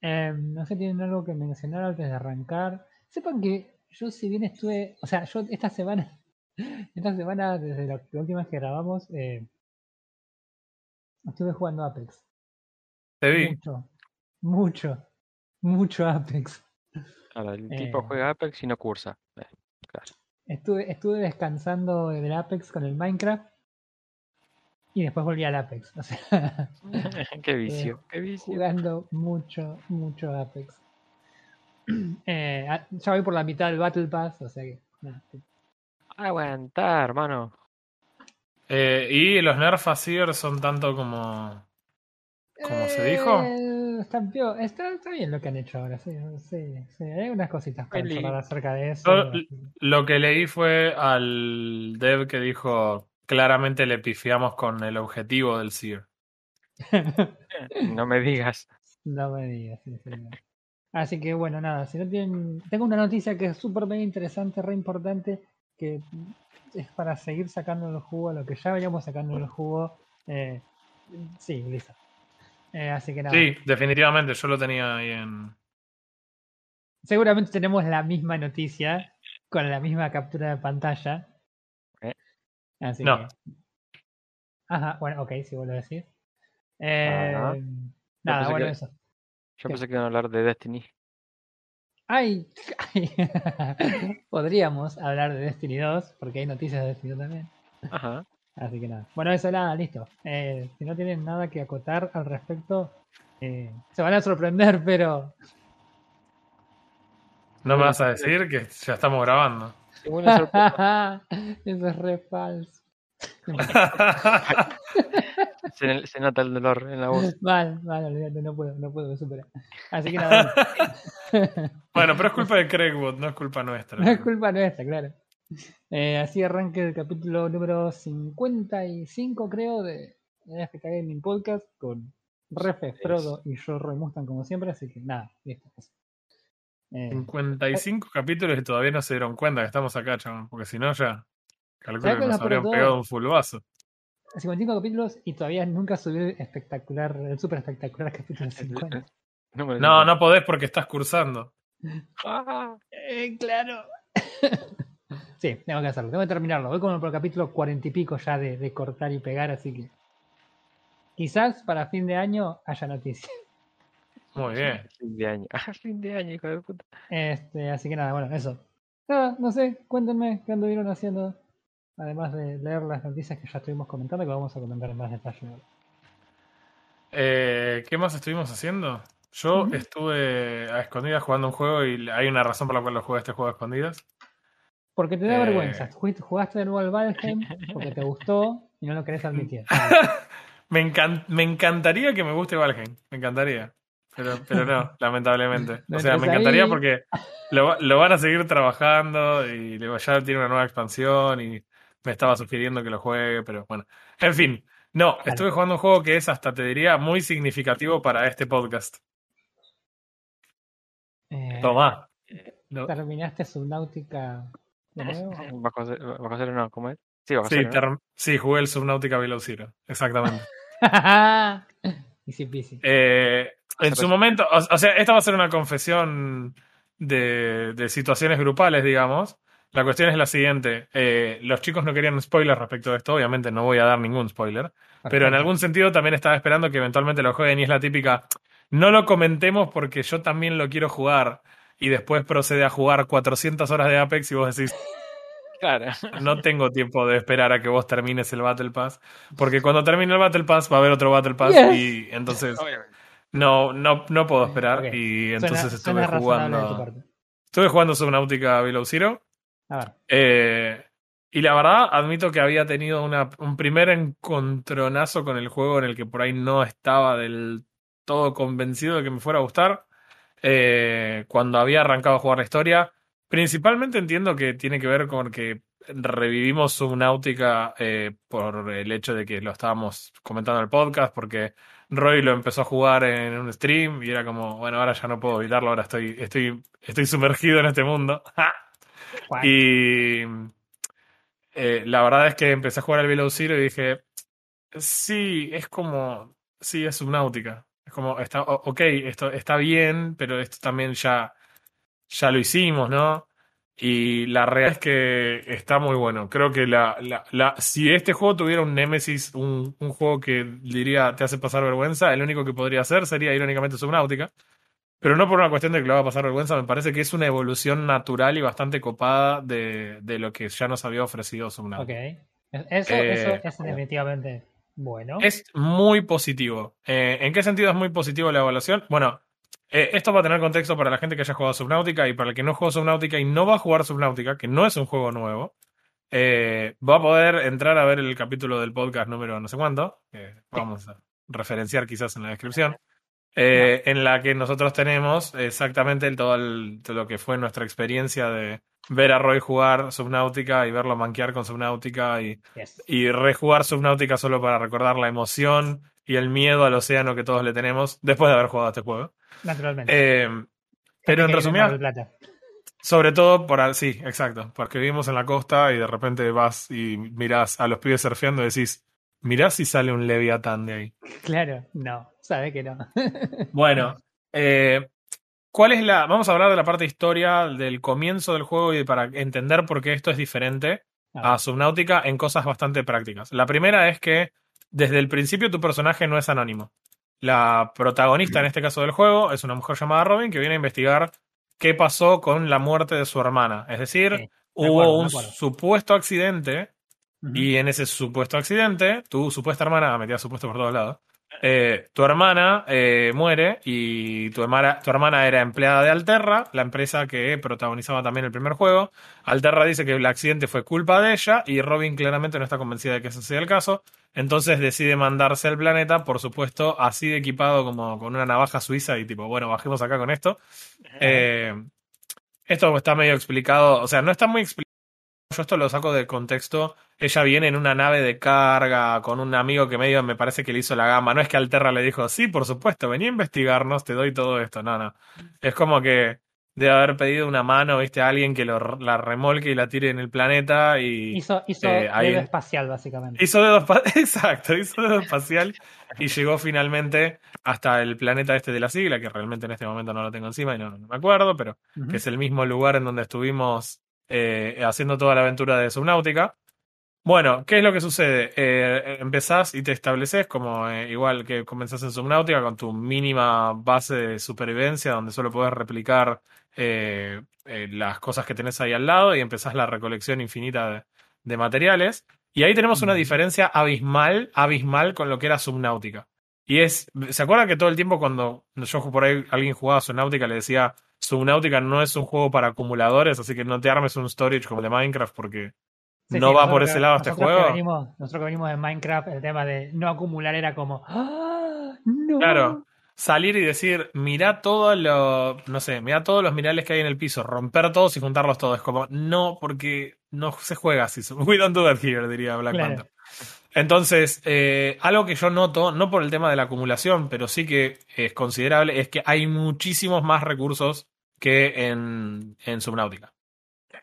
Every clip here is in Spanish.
Eh, no sé, tienen algo que mencionar antes de arrancar. Sepan que yo si bien estuve, o sea, yo esta semana, esta semana desde la, última vez que grabamos, eh, estuve jugando Apex. Te vi. Mucho, mucho, mucho Apex. el tipo juega Apex y no cursa. claro. Estuve, estuve descansando del Apex con el Minecraft y después volví al Apex. O sea, qué vicio, qué vicio. Jugando mucho, mucho Apex. Eh, ya voy por la mitad del Battle Pass, o sea que. Aguantar, hermano. Eh, ¿Y los nerfs son tanto como. como se dijo? Eh, está, está, bien lo que han hecho ahora, sí, sí, sí. Hay unas cositas para hablar acerca de eso. lo que leí fue al dev que dijo claramente le pifiamos con el objetivo del Seer. no me digas. No me digas, sí, Así que bueno, nada, si no tienen... Tengo una noticia que es súper bien interesante, re importante, que es para seguir sacando el jugo a lo que ya veníamos sacando el jugo. Eh, sí, listo. Eh, así que nada. Sí, definitivamente, yo lo tenía ahí en... Seguramente tenemos la misma noticia con la misma captura de pantalla. Así no. Ajá, bueno, ok, si vuelvo a decir. Eh, nada, bueno, eso. Yo pensé que iban a hablar de Destiny. Ay, podríamos hablar de Destiny 2, porque hay noticias de Destiny 2 también. Ajá. Así que nada. Bueno, eso nada, listo. Eh, si no tienen nada que acotar al respecto, eh, se van a sorprender, pero. No me vas a decir que ya estamos grabando. Eso es re falso. se, nota el dolor en la voz. Mal, mal, olvídate, no puedo, no puedo superar. Así que nada. bueno, pero es culpa de Craigwood, no es culpa nuestra. No es culpa nuestra, claro. Eh, así arranque el capítulo número 55, creo, de FK Gaming Podcast con Refe, Frodo y yo, Roy Mustang, como siempre. Así que nada, listo. 55 eh, capítulos y todavía no se dieron cuenta que estamos acá, chaval. Porque si no, ya calculo que nos habrían pegado un full vaso. 55 capítulos y todavía nunca subí el espectacular, el super espectacular capítulo 50. No, no, podés porque estás cursando. Ah, eh, claro. sí, tengo que hacerlo, tengo que terminarlo. Voy como por el capítulo 40 y pico ya de, de cortar y pegar, así que quizás para fin de año haya noticias. Muy bien. Fin de año. Ah, fin de año, hijo de puta. Este, así que nada, bueno, eso. Nada, no sé, cuéntenme qué anduvieron haciendo. Además de leer las noticias que ya estuvimos comentando, que vamos a comentar en más detalle. Eh, ¿Qué más estuvimos haciendo? Yo estuve a escondidas jugando un juego y hay una razón por la cual lo jugué este juego a escondidas. Porque te da eh, vergüenza. Jugaste de nuevo al Valheim porque te gustó y no lo querés admitir. me, me encantaría que me guste Valheim. Me encantaría. Pero, pero no, lamentablemente. o sea, me encantaría porque lo, lo, van a seguir trabajando y ya tiene una nueva expansión y me estaba sugiriendo que lo juegue, pero bueno. En fin, no, estuve jugando un juego que es hasta te diría muy significativo para este podcast. Eh, Toma. ¿Terminaste Subnautica de nuevo? Bajo, cero no, ¿cómo es? Sí, bajo sí, sí, jugué el Subnautica Below Zero, exactamente. Easy peasy. Eh, en su momento, o, sea, esta va a ser una confesión de, de, situaciones grupales, digamos. La cuestión es la siguiente. Eh, los chicos no querían spoilers respecto de esto, obviamente no voy a dar ningún spoiler. Pero en algún sentido también estaba esperando que eventualmente lo jueguen y es la típica, no lo comentemos porque yo también lo quiero jugar. Y después procede a jugar 400 horas de Apex y vos decís, Claro. No tengo tiempo de esperar a que vos termines el Battle Pass. Porque cuando termine el Battle Pass va a haber otro Battle Pass y entonces no, no, no puedo esperar. Y entonces estuve jugando. Estuve jugando Subnautica Below Zero. Eh, y la verdad, admito que había tenido una, un primer encontronazo con el juego en el que por ahí no estaba del todo convencido de que me fuera a gustar. Eh, cuando había arrancado a jugar la historia. Principalmente entiendo que tiene que ver con que revivimos Subnautica eh, por el hecho de que lo estábamos comentando en el podcast, porque Roy lo empezó a jugar en un stream y era como, bueno, ahora ya no puedo evitarlo, ahora estoy, estoy, estoy sumergido en este mundo. y eh, la verdad es que empecé a jugar al Below Zero y dije, sí, es como, sí, es Subnautica. Es como, está, ok, esto está bien, pero esto también ya, ya lo hicimos, ¿no? Y la realidad es que está muy bueno. Creo que la, la, si este juego tuviera un Nemesis, un, un, juego que diría te hace pasar vergüenza, el único que podría hacer sería irónicamente Subnautica. Pero no por una cuestión de que lo va a pasar vergüenza, me parece que es una evolución natural y bastante copada de, de lo que ya nos había ofrecido Subnautica. Ok. Eso, eso eh, es definitivamente bueno. Es muy positivo. Eh, ¿En qué sentido es muy positivo la evaluación? Bueno, eh, esto va a tener contexto para la gente que haya jugado Subnautica y para el que no jugó Subnautica y no va a jugar Subnautica, que no es un juego nuevo. va a poder entrar a ver el capítulo del podcast número no sé cuánto, que vamos a referenciar quizás en la descripción. Eh, en la que nosotros tenemos exactamente todo, lo que fue nuestra experiencia de ver a Roy jugar Subnautica y verlo manquear con Subnautica y, y rejugar Subnautica solo para recordar la emoción y el miedo al océano que todos le tenemos después de haber jugado este juego. Naturalmente. Eh, pero en resumidas, sobre todo por sí, exacto, porque vivimos en la costa y de repente vas y mirás a los pibes surfeando y decís, mirá si sale un Leviatán de ahí. Claro, no. Sabe que no. bueno, eh, ¿cuál es la. Vamos a hablar de la parte de historia del comienzo del juego y para entender por qué esto es diferente a Subnautica en cosas bastante prácticas. La primera es que desde el principio tu personaje no es anónimo. La protagonista en este caso del juego es una mujer llamada Robin que viene a investigar qué pasó con la muerte de su hermana. Es decir, hubo un supuesto accidente y en ese supuesto accidente, tu supuesta hermana, metía supuesto por todos lados, eh, tu hermana eh, muere y tu hermana, tu hermana era empleada de Alterra, la empresa que protagonizaba también el primer juego. Alterra dice que el accidente fue culpa de ella y Robin claramente no está convencida de que ese sea el caso. Entonces decide mandarse al planeta, por supuesto, así de equipado como con una navaja suiza y tipo, bueno, bajemos acá con esto. Eh, esto está medio explicado, o sea, no está muy explicado yo esto lo saco de contexto. Ella viene en una nave de carga con un amigo que medio me parece que le hizo la gama. No es que Alterra le dijo, sí, por supuesto, vení a investigarnos, te doy todo esto. No, no. Es como que debe haber pedido una mano, viste, a alguien que lo, la remolque y la tire en el planeta y... Hizo, hizo eh, dedo espacial, básicamente. Hizo dedo espacial, exacto, hizo dedo espacial y llegó finalmente hasta el planeta este de la sigla, que realmente en este momento no lo tengo encima y no, me acuerdo, pero que es el mismo lugar en donde estuvimos eh, haciendo toda la aventura de Subnautica. Bueno, ¿qué es lo que sucede? Eh, empezás y te estableces como eh, igual que comenzás en Subnautica con tu mínima base de supervivencia donde solo puedes replicar las cosas que tenés ahí al lado y empezás la recolección infinita de, materiales. Y ahí tenemos una diferencia abismal, abismal con lo que era Subnautica. Y es, ¿se acuerda que todo el tiempo cuando yo por ahí alguien jugaba Subnautica le decía, Subnautica no es un juego para acumuladores, así que no te armes un storage como de Minecraft porque no va por ese lado este juego. nosotros que venimos de Minecraft, el tema de no acumular era como, ¡Ah, no. Claro, salir y decir, mira todo lo, no sé, mira todos los minerales que hay en el piso, romper todos y juntarlos todos. Es como, no, porque no se juega así. We don't do that here, diría Black Panther. Entonces, eh, algo que yo noto, no por el tema de la acumulación, pero sí que es considerable, es que hay muchísimos más recursos que en, en Subnautica.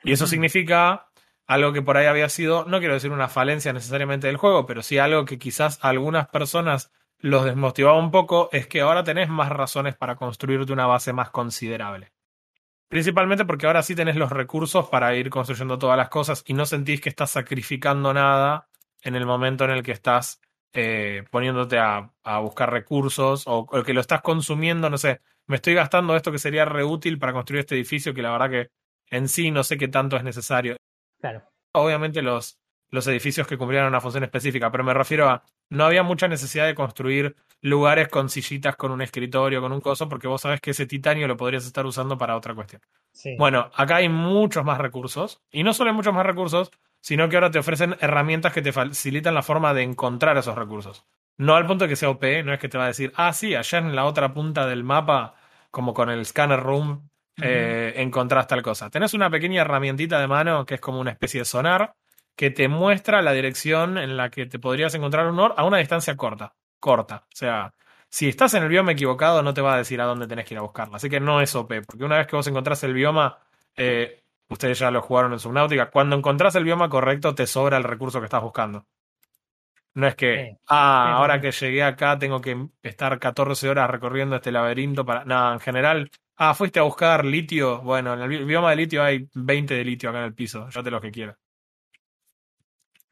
Y eso significa algo que por ahí había sido, no quiero decir una falencia necesariamente del juego, pero sí algo que quizás a algunas personas los desmotivaba un poco, es que ahora tenés más razones para construirte una base más considerable. Principalmente porque ahora sí tenés los recursos para ir construyendo todas las cosas y no sentís que estás sacrificando nada en el momento en el que estás eh, poniéndote a, buscar recursos o, que lo estás consumiendo, no sé, me estoy gastando esto que sería reútil para construir este edificio que la verdad que en sí no sé qué tanto es necesario. Claro. Obviamente los, los edificios que cumplieran una función específica, pero me refiero a, no había mucha necesidad de construir lugares con sillitas, con un escritorio, con un coso, porque vos sabés que ese titanio lo podrías estar usando para otra cuestión. Bueno, acá hay muchos más recursos, y no solo hay muchos más recursos, sino que ahora te ofrecen herramientas que te facilitan la forma de encontrar esos recursos. No al punto de que sea OP, no es que te va a decir, ah, sí, allá en la otra punta del mapa, como con el scanner room, eh, encontrás tal cosa. Tenés una pequeña herramientita de mano que es como una especie de sonar que te muestra la dirección en la que te podrías encontrar un oro a una distancia corta. Corta. O sea, si estás en el bioma equivocado, no te va a decir a dónde tenés que ir a buscarla. Así que no es OP, porque una vez que vos encontrás el bioma, eh, Ustedes ya lo jugaron en Subnautica. Cuando encontrás el bioma correcto, te sobra el recurso que estás buscando. No es que, ah, ahora que llegué acá tengo que estar 14 horas recorriendo este laberinto para... Nada, en general, ah, fuiste a buscar litio. Bueno, en el bioma de litio hay 20 de litio acá en el piso, ya te lo que quieras.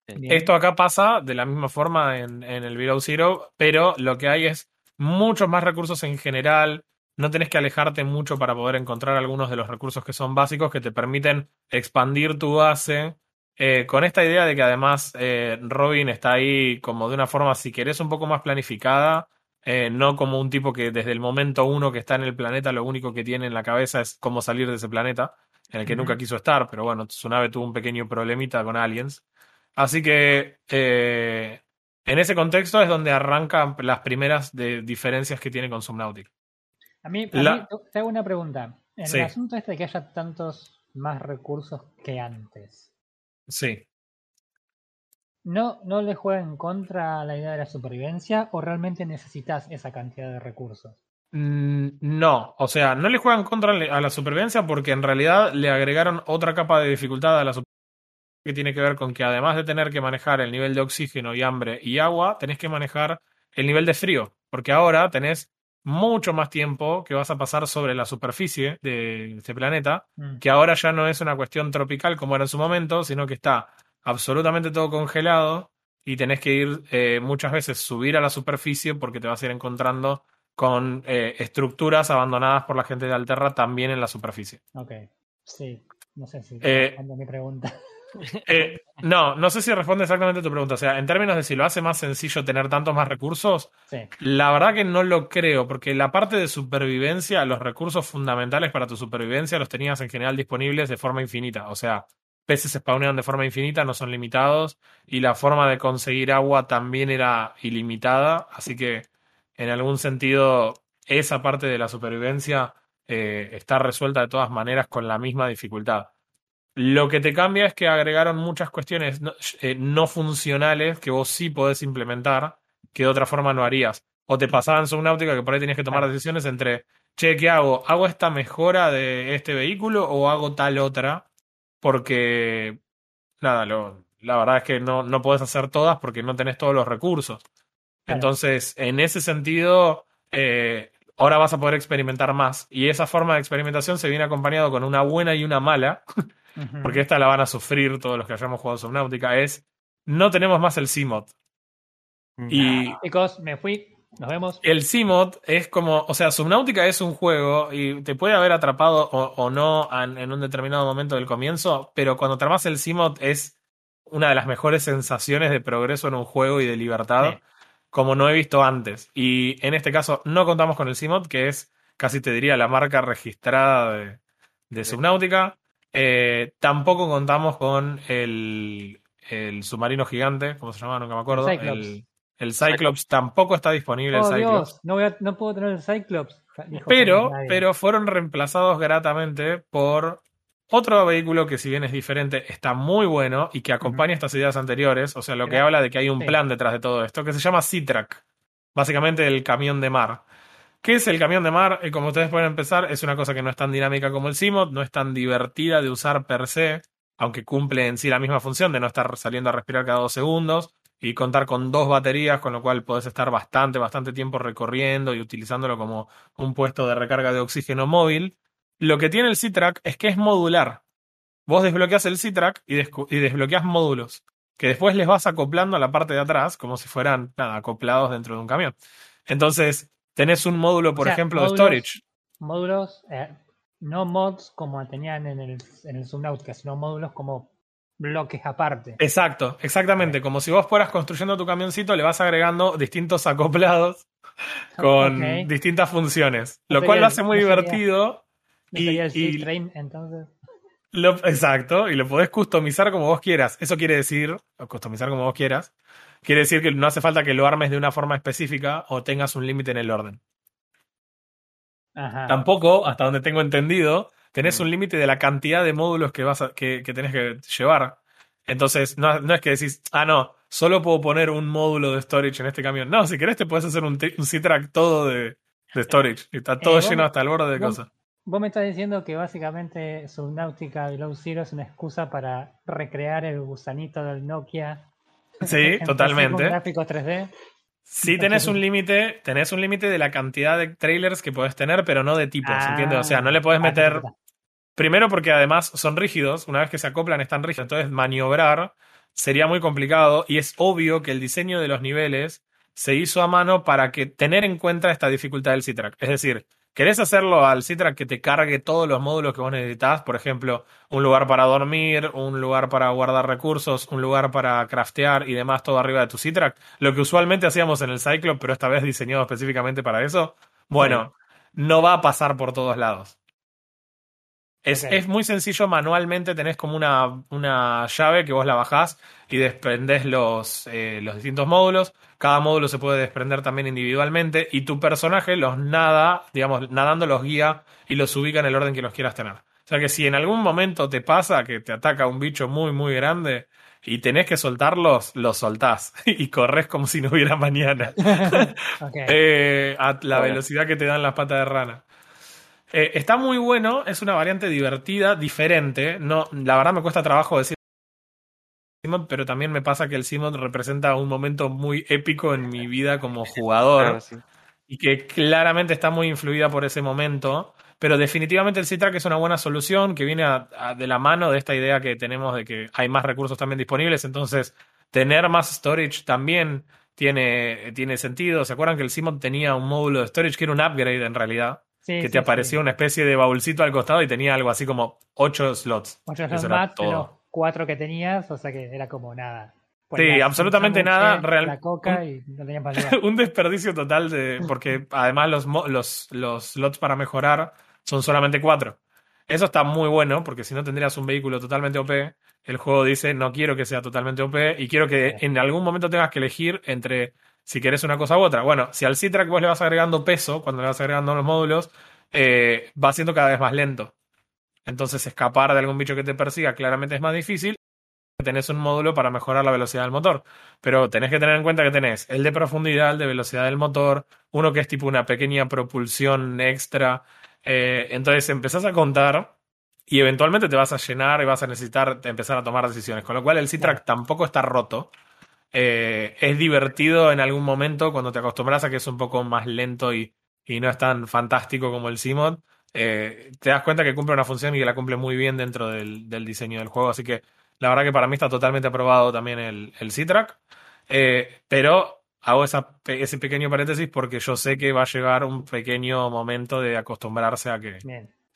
Esto acá pasa de la misma forma en, en el Below Zero, pero lo que hay es muchos más recursos en general. No tenés que alejarte mucho para poder encontrar algunos de los recursos que son básicos que te permiten expandir tu base eh, con esta idea de que además eh, Robin está ahí como de una forma, si querés, un poco más planificada, eh, no como un tipo que desde el momento uno que está en el planeta lo único que tiene en la cabeza es cómo salir de ese planeta, en el que nunca quiso estar, pero bueno, su nave tuvo un pequeño problemita con aliens. Así que en ese contexto es donde arrancan las primeras de diferencias que tiene con Subnautica. A mí, a te hago una pregunta. En el asunto este de que haya tantos más recursos que antes, Sí. ¿No, ¿No le juega en contra la idea de la supervivencia o realmente necesitas esa cantidad de recursos? Mm, no, o sea, no le juega en contra a la supervivencia porque en realidad le agregaron otra capa de dificultad a la supervivencia que tiene que ver con que además de tener que manejar el nivel de oxígeno y hambre y agua, tenés que manejar el nivel de frío, porque ahora tenés mucho más tiempo que vas a pasar sobre la superficie de este planeta, mm. que ahora ya no es una cuestión tropical como era en su momento, sino que está absolutamente todo congelado y tenés que ir eh, muchas veces subir a la superficie porque te vas a ir encontrando con eh, estructuras abandonadas por la gente de Alterra también en la superficie. Ok, sí, no sé si eh, mi pregunta. Eh, no, no sé si responde exactamente a tu pregunta. O sea, en términos de si lo hace más sencillo tener tantos más recursos, la verdad que no lo creo, porque la parte de supervivencia, los recursos fundamentales para tu supervivencia los tenías en general disponibles de forma infinita. O sea, peces spawnean de forma infinita, no son limitados, y la forma de conseguir agua también era ilimitada. Así que, en algún sentido, esa parte de la supervivencia eh, está resuelta de todas maneras con la misma dificultad. Lo que te cambia es que agregaron muchas cuestiones eh, no, funcionales que vos sí podés implementar, que de otra forma no harías. O te pasaba en Subnautica que por ahí tenías que tomar decisiones entre, che, ¿qué hago? ¿Hago esta mejora de este vehículo o hago tal otra? Porque, nada, lo, la verdad es que no, no podés hacer todas porque no tenés todos los recursos. Entonces, en ese sentido, eh, ahora vas a poder experimentar más. Y esa forma de experimentación se viene acompañado con una buena y una mala. porque esta la van a sufrir todos los que hayamos jugado Subnautica, es no tenemos más el CMOD. Y chicos, me fui. Nos vemos. El CMOD es como, o sea, Subnautica es un juego y te puede haber atrapado o, no en, un determinado momento del comienzo, pero cuando te armas el CMOD es una de las mejores sensaciones de progreso en un juego y de libertad, como no he visto antes. Y en este caso no contamos con el CMOD, que es casi te diría la marca registrada de, de Subnautica. Eh, tampoco contamos con el, el, submarino gigante, ¿cómo se llama? Nunca me acuerdo. El, el Cyclops tampoco está disponible. el oh, Cyclops. no, no puedo tener el Cyclops. Pero, pero fueron reemplazados gratamente por otro vehículo que si bien es diferente, está muy bueno y que acompaña estas ideas anteriores, o sea, lo que habla de que hay un plan detrás de todo esto, que se llama Sea-Track, básicamente el camión de mar. ¿Qué es el camión de mar? Y como ustedes pueden empezar, es una cosa que no es tan dinámica como el CIMOD, no es tan divertida de usar per se, aunque cumple en sí la misma función de no estar saliendo a respirar cada dos segundos y contar con dos baterías, con lo cual podés estar bastante, bastante tiempo recorriendo y utilizándolo como un puesto de recarga de oxígeno móvil. Lo que tiene el C-Track es que es modular. Vos desbloqueas el C-Track y, y desbloqueas módulos, que después les vas acoplando a la parte de atrás, como si fueran nada, acoplados dentro de un camión. Entonces, Tenés un módulo, por ejemplo, de storage. Módulos, eh, no mods como tenían en el, en el Subnautica, sino módulos como bloques aparte. Exacto, exactamente. Como si vos fueras construyendo tu camioncito, le vas agregando distintos acoplados con distintas funciones. Lo cual lo hace muy divertido. y, el train, entonces. exacto, y lo podés customizar como vos quieras. Eso quiere decir, customizar como vos quieras, Quiere decir que no hace falta que lo armes de una forma específica o tengas un límite en el orden. Tampoco, hasta donde tengo entendido, tenés un límite de la cantidad de módulos que, vas que, tenés que llevar. Entonces, no, es que decís, ah, no, solo puedo poner un módulo de storage en este camión. No, si querés te puedes hacer un, un C-Track todo de, storage. está todo eh, lleno hasta el borde de cosas. Vos me estás diciendo que básicamente Subnautica Below Zero es una excusa para recrear el gusanito del Nokia Sí, totalmente. Gráficos 3D. Sí tenés un límite, tenés un límite de la cantidad de trailers que puedes tener, pero no de tipos, ¿entiendes? O sea, no le puedes ah, meter. Primero porque además son rígidos, una vez que se acoplan están rígidos, entonces maniobrar sería muy complicado y es obvio que el diseño de los niveles se hizo a mano para que tener en cuenta esta dificultad del C-Track. Es decir, ¿Querés hacerlo al Citra que te cargue todos los módulos que vos necesitas? Por ejemplo, un lugar para dormir, un lugar para guardar recursos, un lugar para craftear y demás, todo arriba de tu Citrac. Lo que usualmente hacíamos en el Cyclops, pero esta vez diseñado específicamente para eso. Bueno, no va a pasar por todos lados. Es, es, muy sencillo manualmente, tenés como una, una, llave que vos la bajás y desprendés los, eh, los distintos módulos. Cada módulo se puede desprender también individualmente y tu personaje los nada, digamos, nadando los guía y los ubica en el orden que los quieras tener. O sea que si en algún momento te pasa que te ataca un bicho muy, muy grande y tenés que soltarlos, los soltás y corres como si no hubiera mañana. Eh, a la velocidad que te dan las patas de rana. Eh, está muy bueno, es una variante divertida, diferente. No, la verdad me cuesta trabajo decir Simon, pero también me pasa que el Simon representa un momento muy épico en mi vida como jugador. Y que claramente está muy influida por ese momento. Pero definitivamente el Citrack es una buena solución que viene de la mano de esta idea que tenemos de que hay más recursos también disponibles. Entonces, tener más storage también tiene, tiene sentido. ¿Se acuerdan que el Simon tenía un módulo de storage que era un upgrade en realidad? Que te aparecía una especie de baúlcito al costado y tenía algo así como 8 slots. 8 slots más los 4 que tenías, o sea que era como nada. sí, absolutamente nada. Real, la coca y no tenías un desperdicio total de. Porque además los, los, los slots para mejorar son solamente 4. Eso está muy bueno, porque si no tendrías un vehículo totalmente OP. El juego dice: No quiero que sea totalmente OP y quiero que en algún momento tengas que elegir entre si querés una cosa u otra. Bueno, si al Citrac vos le vas agregando peso, cuando le vas agregando los módulos, eh, va siendo cada vez más lento. Entonces, escapar de algún bicho que te persiga claramente es más difícil. Tenés un módulo para mejorar la velocidad del motor. Pero tenés que tener en cuenta que tenés el de profundidad, el de velocidad del motor, uno que es tipo una pequeña propulsión extra. Eh, entonces empezás a contar y eventualmente te vas a llenar y vas a necesitar empezar a tomar decisiones. Con lo cual el C-Track tampoco está roto. Eh, es divertido en algún momento cuando te acostumbras a que es un poco más lento y, no es tan fantástico como el Simon. Eh, te das cuenta que cumple una función y que la cumple muy bien dentro del, diseño del juego. Así que la verdad que para mí está totalmente aprobado también el, el C-Track. Eh, pero hago ese pequeño paréntesis porque yo sé que va a llegar un pequeño momento de acostumbrarse a que.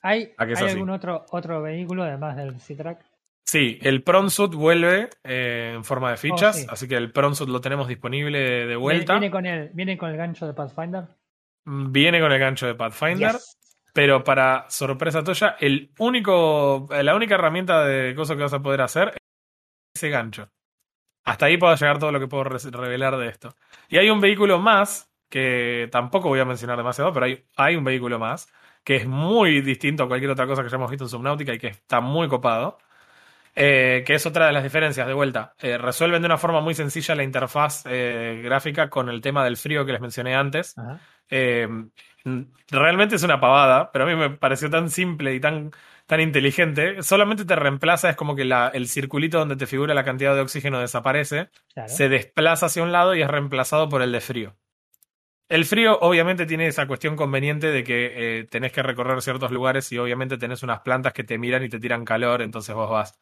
¿Hay, ¿hay algún otro, otro vehículo además del C-Track? Sí, el Pronsuit vuelve eh, en forma de fichas, oh, así que el Pronsuit lo tenemos disponible de vuelta. ¿Viene con, el, ¿Viene con el gancho de Pathfinder? Mm, viene con el gancho de Pathfinder, pero para sorpresa tuya, el único, la única herramienta de cosas que vas a poder hacer es ese gancho. Hasta ahí puedo llegar todo lo que puedo revelar de esto. Y hay un vehículo más, que tampoco voy a mencionar demasiado, pero hay, hay un vehículo más, que es muy distinto a cualquier otra cosa que hayamos visto en Subnautica y que está muy copado eh, que es otra de las diferencias, de vuelta. Eh, resuelven de una forma muy sencilla la interfaz eh, gráfica con el tema del frío que les mencioné antes. realmente es una pavada, pero a mí me pareció tan simple y tan, tan inteligente. Solamente te reemplaza, es como que el circulito donde te figura la cantidad de oxígeno desaparece, se desplaza hacia un lado y es reemplazado por el de frío. El frío obviamente tiene esa cuestión conveniente de que tenés que recorrer ciertos lugares y obviamente tenés unas plantas que te miran y te tiran calor, entonces vos vas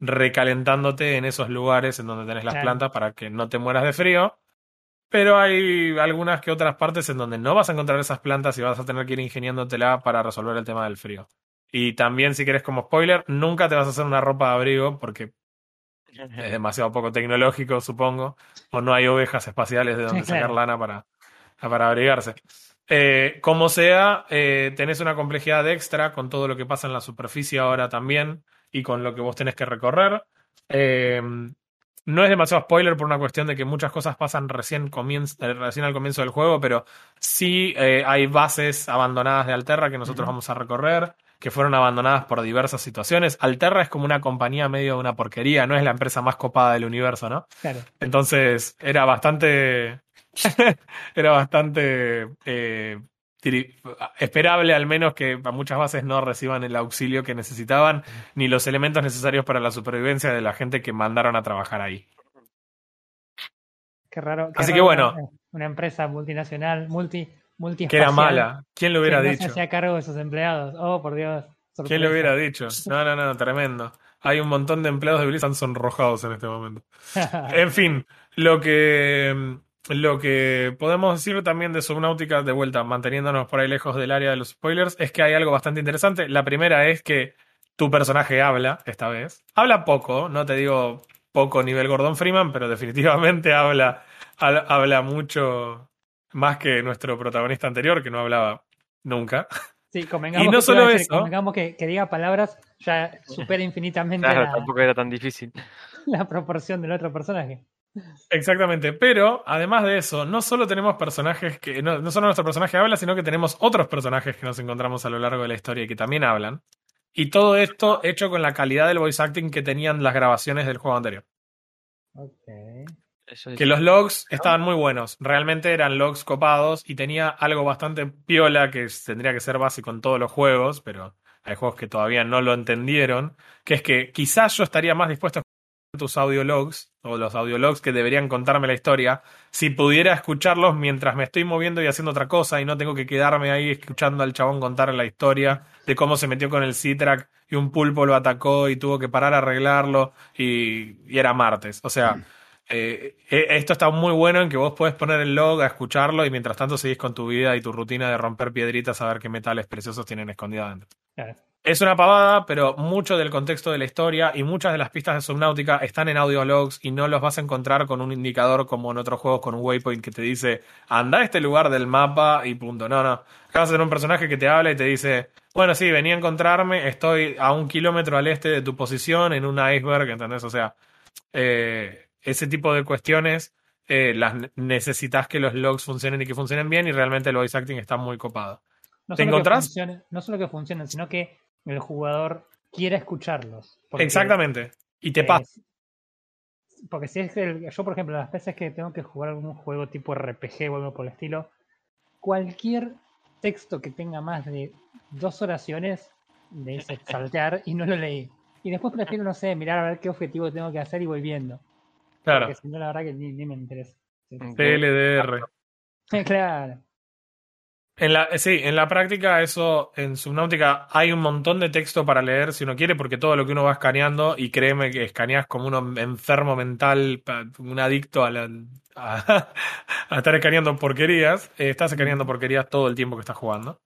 recalentándote en esos lugares en donde tenés las plantas para que no te mueras de frío. Pero hay algunas que otras partes en donde no vas a encontrar esas plantas y vas a tener que ir ingeniándotela para resolver el tema del frío. Y también, si quieres como spoiler, nunca te vas a hacer una ropa de abrigo porque es demasiado poco tecnológico, supongo. O no hay ovejas espaciales de donde sacar lana para, para abrigarse. Eh, como sea, eh, tenés una complejidad extra con todo lo que pasa en la superficie ahora también y con lo que vos tenés que recorrer. Eh, no es demasiado spoiler por una cuestión de que muchas cosas pasan recién, eh, recién al comienzo del juego, pero sí eh, hay bases abandonadas de Alterra que nosotros vamos a recorrer, que fueron abandonadas por diversas situaciones. Alterra es como una compañía medio de una porquería, no es la empresa más copada del universo, ¿no? Claro. Entonces era bastante. era bastante esperable al menos que muchas bases no reciban el auxilio que necesitaban ni los elementos necesarios para la supervivencia de la gente que mandaron a trabajar ahí. Qué raro. Así que bueno. Una, empresa multinacional, multi, multi Que era mala. ¿Quién lo hubiera dicho? se hacía cargo de sus empleados. Oh, por Dios. ¿Quién lo hubiera dicho? No, no, no, tremendo. Hay un montón de empleados de Blizzard sonrojados en este momento. en fin, lo que lo que podemos decir también de Subnautica, de vuelta, manteniéndonos por ahí lejos del área de los spoilers, es que hay algo bastante interesante. La primera es que tu personaje habla, esta vez. Habla poco, no te digo poco nivel Gordon Freeman, pero definitivamente habla, habla mucho más que nuestro protagonista anterior, que no hablaba nunca. Sí, convengamos, y no que, solo eso, que, que, diga palabras ya supera infinitamente claro, tampoco era tan difícil. la proporción del otro personaje. Exactamente, pero además de eso, no solo tenemos personajes que, no, no solo nuestro personaje habla, sino que tenemos otros personajes que nos encontramos a lo largo de la historia y que también hablan. Y todo esto hecho con la calidad del voice acting que tenían las grabaciones del juego anterior. Que los logs estaban muy buenos. Realmente eran logs copados y tenía algo bastante piola que tendría que ser básico en todos los juegos, pero hay juegos que todavía no lo entendieron. Que es que quizás yo estaría más dispuesto a tus audiologs o los audiologs que deberían contarme la historia, si pudiera escucharlos mientras me estoy moviendo y haciendo otra cosa y no tengo que quedarme ahí escuchando al chabón contar la historia de cómo se metió con el Citrac y un pulpo lo atacó y tuvo que parar a arreglarlo y, era martes. O sea, eh, eh, esto está muy bueno en que vos puedes poner el log a escucharlo y mientras tanto seguís con tu vida y tu rutina de romper piedritas a ver qué metales preciosos tienen escondidos adentro. Es una pavada, pero mucho del contexto de la historia y muchas de las pistas de Subnautica están en audiologs y no los vas a encontrar con un indicador como en otros juegos con un waypoint que te dice anda a este lugar del mapa y punto. No, no. Acá vas a tener un personaje que te habla y te dice, bueno, sí, venía a encontrarme, estoy a un kilómetro al este de tu posición en un iceberg, ¿entendés? O sea, eh, ese tipo de cuestiones eh, las necesitas que los logs funcionen y que funcionen bien y realmente el voice acting está muy copado. ¿Te encontrás? no solo que funcionen, sino que el jugador quiera escucharlos. Exactamente. Y te pasa. porque si es que yo, por ejemplo, las veces que tengo que jugar algún juego tipo RPG o algo por el estilo, cualquier texto que tenga más de dos oraciones de saltear y no lo leí. Y después prefiero, no sé, mirar a ver qué objetivo tengo que hacer y voy viendo. Claro. Porque si no, la verdad que ni, ni me interesa. PLDR. claro. En la, sí, en la práctica eso, en Subnautica hay un montón de texto para leer si uno quiere, porque todo lo que uno va escaneando, y créeme que escaneas como un enfermo mental, un adicto a, la, estar escaneando porquerías, eh, estás escaneando porquerías todo el tiempo que estás jugando.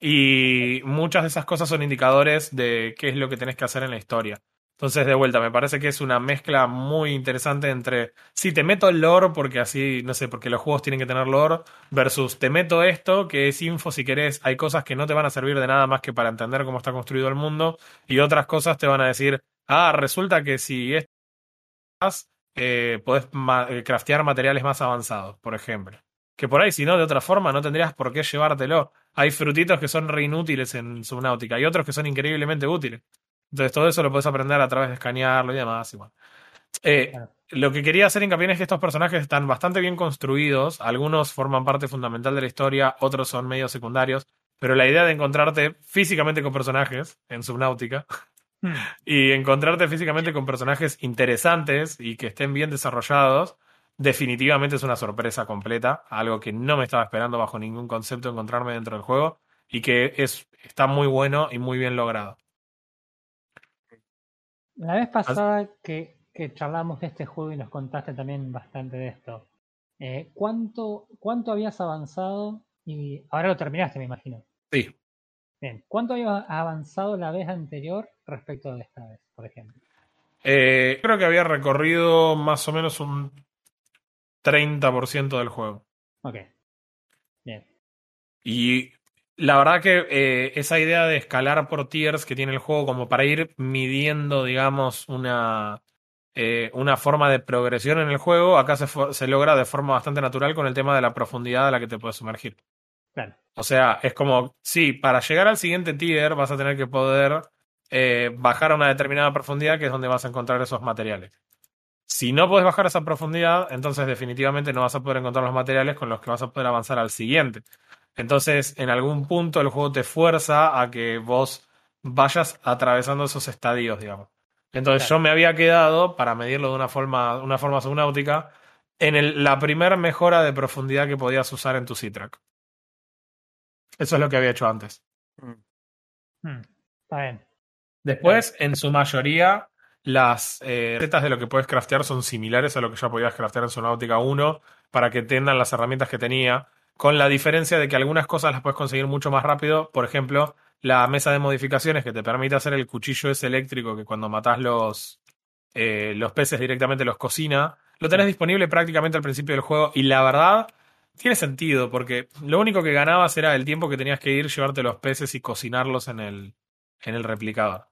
Y muchas de esas cosas son indicadores de qué es lo que tenés que hacer en la historia. Entonces, de vuelta, me parece que es una mezcla muy interesante entre si te meto el lore, porque así, no sé, porque los juegos tienen que tener lore, versus te meto esto, que es info si querés. Hay cosas que no te van a servir de nada más que para entender cómo está construido el mundo, y otras cosas te van a decir, ah, resulta que si estás, eh, podés eh, craftear materiales más avanzados, por ejemplo. Que por ahí, si no, de otra forma, no tendrías por qué llevártelo. Hay frutitos que son re inútiles en Subnautica, y otros que son increíblemente útiles. Entonces todo eso lo puedes aprender a través de escanearlo y demás. Igual. Eh, lo que quería hacer hincapié es que estos personajes están bastante bien construidos. Algunos forman parte fundamental de la historia, otros son medios secundarios. Pero la idea de encontrarte físicamente con personajes en Subnautica hmm. y encontrarte físicamente con personajes interesantes y que estén bien desarrollados, definitivamente es una sorpresa completa. Algo que no me estaba esperando bajo ningún concepto encontrarme dentro del juego y que es, está muy bueno y muy bien logrado. La vez pasada que, que charlamos de este juego y nos contaste también bastante de esto, eh, ¿cuánto, ¿cuánto habías avanzado? Y ahora lo terminaste, me imagino. Sí. Bien, ¿cuánto habías avanzado la vez anterior respecto de esta vez, por ejemplo? Eh, creo que había recorrido más o menos un 30% del juego. Ok. Bien. Y la verdad que eh, esa idea de escalar por tiers que tiene el juego como para ir midiendo, digamos, una, eh, una forma de progresión en el juego, acá se, se, logra de forma bastante natural con el tema de la profundidad a la que te puedes sumergir. Claro. O sea, es como, sí, para llegar al siguiente tier vas a tener que poder eh, bajar a una determinada profundidad que es donde vas a encontrar esos materiales. Si no puedes bajar a esa profundidad, entonces definitivamente no vas a poder encontrar los materiales con los que vas a poder avanzar al siguiente. Entonces, en algún punto el juego te fuerza a que vos vayas atravesando esos estadios, digamos. Entonces yo me había quedado, para medirlo de una forma, una forma subnáutica, en la primera mejora de profundidad que podías usar en tu C-Track. Eso es lo que había hecho antes. Mm. Mm, está bien. Después, en su mayoría, las eh, recetas de lo que puedes craftear son similares a lo que ya podías craftear en Subnautica 1 para que tengan las herramientas que tenía, con la diferencia de que algunas cosas las puedes conseguir mucho más rápido. Por ejemplo, la mesa de modificaciones que te permite hacer el cuchillo ese eléctrico que cuando matas los, eh, los peces directamente los cocina. Lo tenés disponible prácticamente al principio del juego y la verdad tiene sentido porque lo único que ganabas era el tiempo que tenías que ir, llevarte los peces y cocinarlos en el, en el replicador.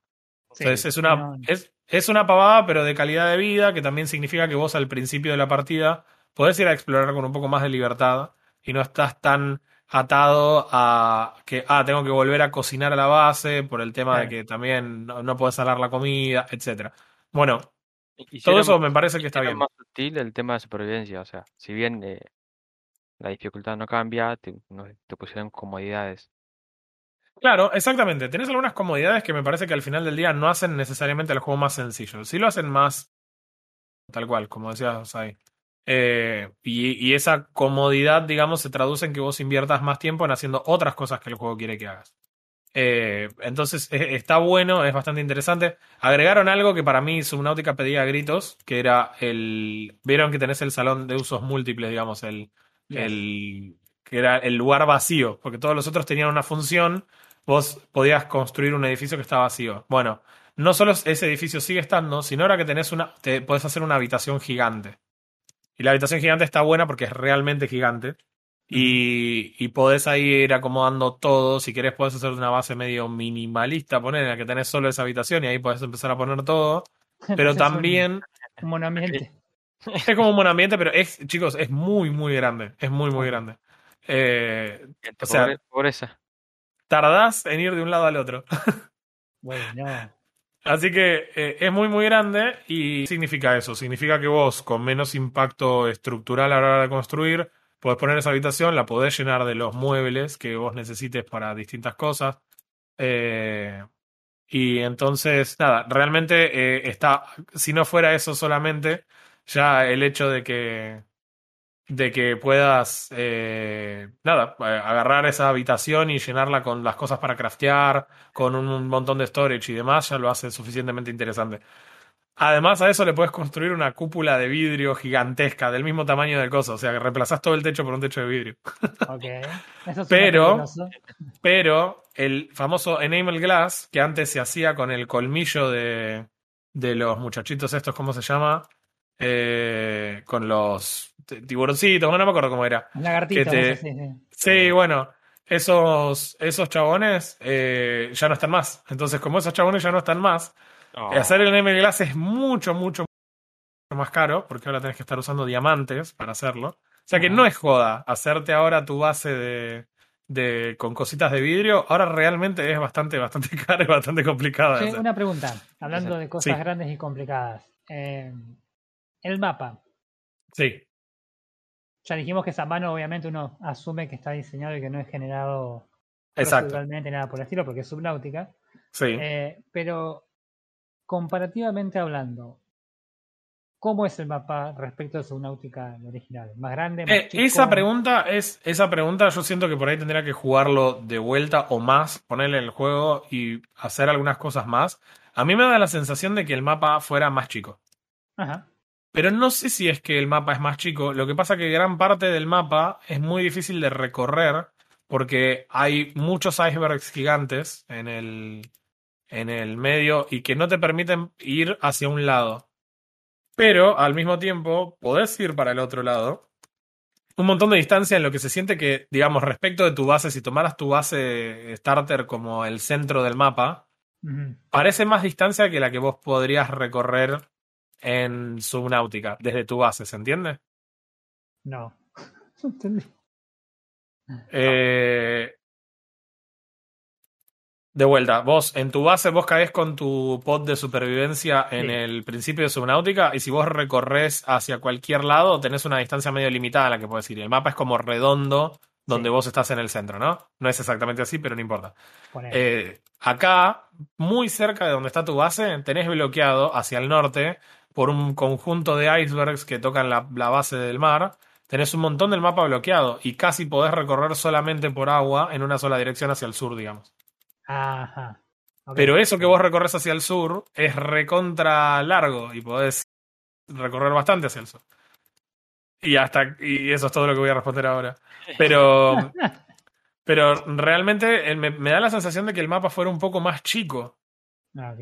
Entonces es una, es, es una pavada, pero de calidad de vida, que también significa que vos al principio de la partida podés ir a explorar con un poco más de libertad y no estás tan atado a que, ah, tengo que volver a cocinar a la base por el tema de que también no, no podés salar la comida, etcétera. Bueno, todo eso me parece que está bien. más sutil el tema de supervivencia, o sea, si bien eh, la dificultad no cambia, te, te pusieron comodidades. Claro, exactamente. Tenés algunas comodidades que me parece que al final del día no hacen necesariamente el juego más sencillo. Sí lo hacen más tal cual, como decías ahí. Eh, y, esa comodidad, digamos, se traduce en que vos inviertas más tiempo en haciendo otras cosas que el juego quiere que hagas. Eh, entonces e, está bueno, es bastante interesante. Agregaron algo que para mí Subnautica pedía a gritos, que era el... Vieron que tenés el salón de usos múltiples, digamos, el, el que era el lugar vacío, porque todos los otros tenían una función, vos podías construir un edificio que estaba vacío. Bueno, no solo ese edificio sigue estando, sino ahora que tenés una, te podés hacer una habitación gigante. Y la habitación gigante está buena porque es realmente gigante. Y, y podés ahí ir acomodando todo. Si querés, podés hacer una base medio minimalista, poner en la que tenés solo esa habitación y ahí podés empezar a poner todo. Pero también. Un buen ambiente. Es como un buen ambiente, pero es, chicos, es muy, muy grande. Es muy, muy grande. Eh, o sea, pobreza. Tardás en ir de un lado al otro. Bueno. Así que eh, es muy muy grande y significa eso, significa que vos con menos impacto estructural a la hora de construir, podés poner esa habitación, la podés llenar de los muebles que vos necesites para distintas cosas. Eh, y entonces, nada, realmente eh, está, si no fuera eso solamente, ya el hecho de que de que puedas, eh, nada, eh, agarrar esa habitación y llenarla con las cosas para craftear, con un montón de storage y demás, ya lo hace suficientemente interesante. Además, a eso le puedes construir una cúpula de vidrio gigantesca, del mismo tamaño del coso, o sea que reemplazás todo el techo por un techo de vidrio. pero, pero el famoso Enamel Glass, que antes se hacía con el colmillo de, de los muchachitos estos, ¿cómo se llama? Eh, con los tiburoncitos, no me acuerdo cómo era. Lagartitos, sí, bueno, esos, esos chabones eh, ya no están más. Entonces, como esos chabones ya no están más, oh. hacer el M Glass es mucho, mucho, más caro, porque ahora tenés que estar usando diamantes para hacerlo. O sea que no es joda hacerte ahora tu base de, de, con cositas de vidrio, ahora realmente es bastante, bastante caro y bastante complicado. una pregunta, hablando de cosas grandes y complicadas. Eh, el mapa. Sí. Ya dijimos que esa mano, obviamente, uno asume que está diseñado y que no es generado Exactamente nada por el estilo, porque es subnáutica. Sí. Eh, pero, comparativamente hablando, ¿cómo es el mapa respecto a Subnautica original? ¿Más grande? Más eh, esa pregunta es, esa pregunta yo siento que por ahí tendría que jugarlo de vuelta o más, ponerle el juego y hacer algunas cosas más. A mí me da la sensación de que el mapa fuera más chico. Ajá. Pero no sé si es que el mapa es más chico. Lo que pasa es que gran parte del mapa es muy difícil de recorrer porque hay muchos icebergs gigantes en el, en el medio y que no te permiten ir hacia un lado. Pero al mismo tiempo podés ir para el otro lado. Un montón de distancia en lo que se siente que, digamos, respecto de tu base, si tomaras tu base starter como el centro del mapa, parece más distancia que la que vos podrías recorrer en Subnautica desde tu base, ¿se entiende? No, no entendí. Eh, de vuelta, vos en tu base vos caes con tu pod de supervivencia en el principio de Subnautica y si vos recorres hacia cualquier lado tenés una distancia medio limitada a la que puedes ir. El mapa es como redondo donde vos estás en el centro, ¿no? No es exactamente así, pero no importa. Eh, acá, muy cerca de donde está tu base, tenés bloqueado hacia el norte por un conjunto de icebergs que tocan la, base del mar, tenés un montón del mapa bloqueado y casi podés recorrer solamente por agua en una sola dirección hacia el sur, digamos. Ajá. Pero eso que vos recorres hacia el sur es recontra largo y podés recorrer bastante hacia el sur. Y hasta y eso es todo lo que voy a responder ahora. Pero pero realmente me, da la sensación de que el mapa fuera un poco más chico. Ah,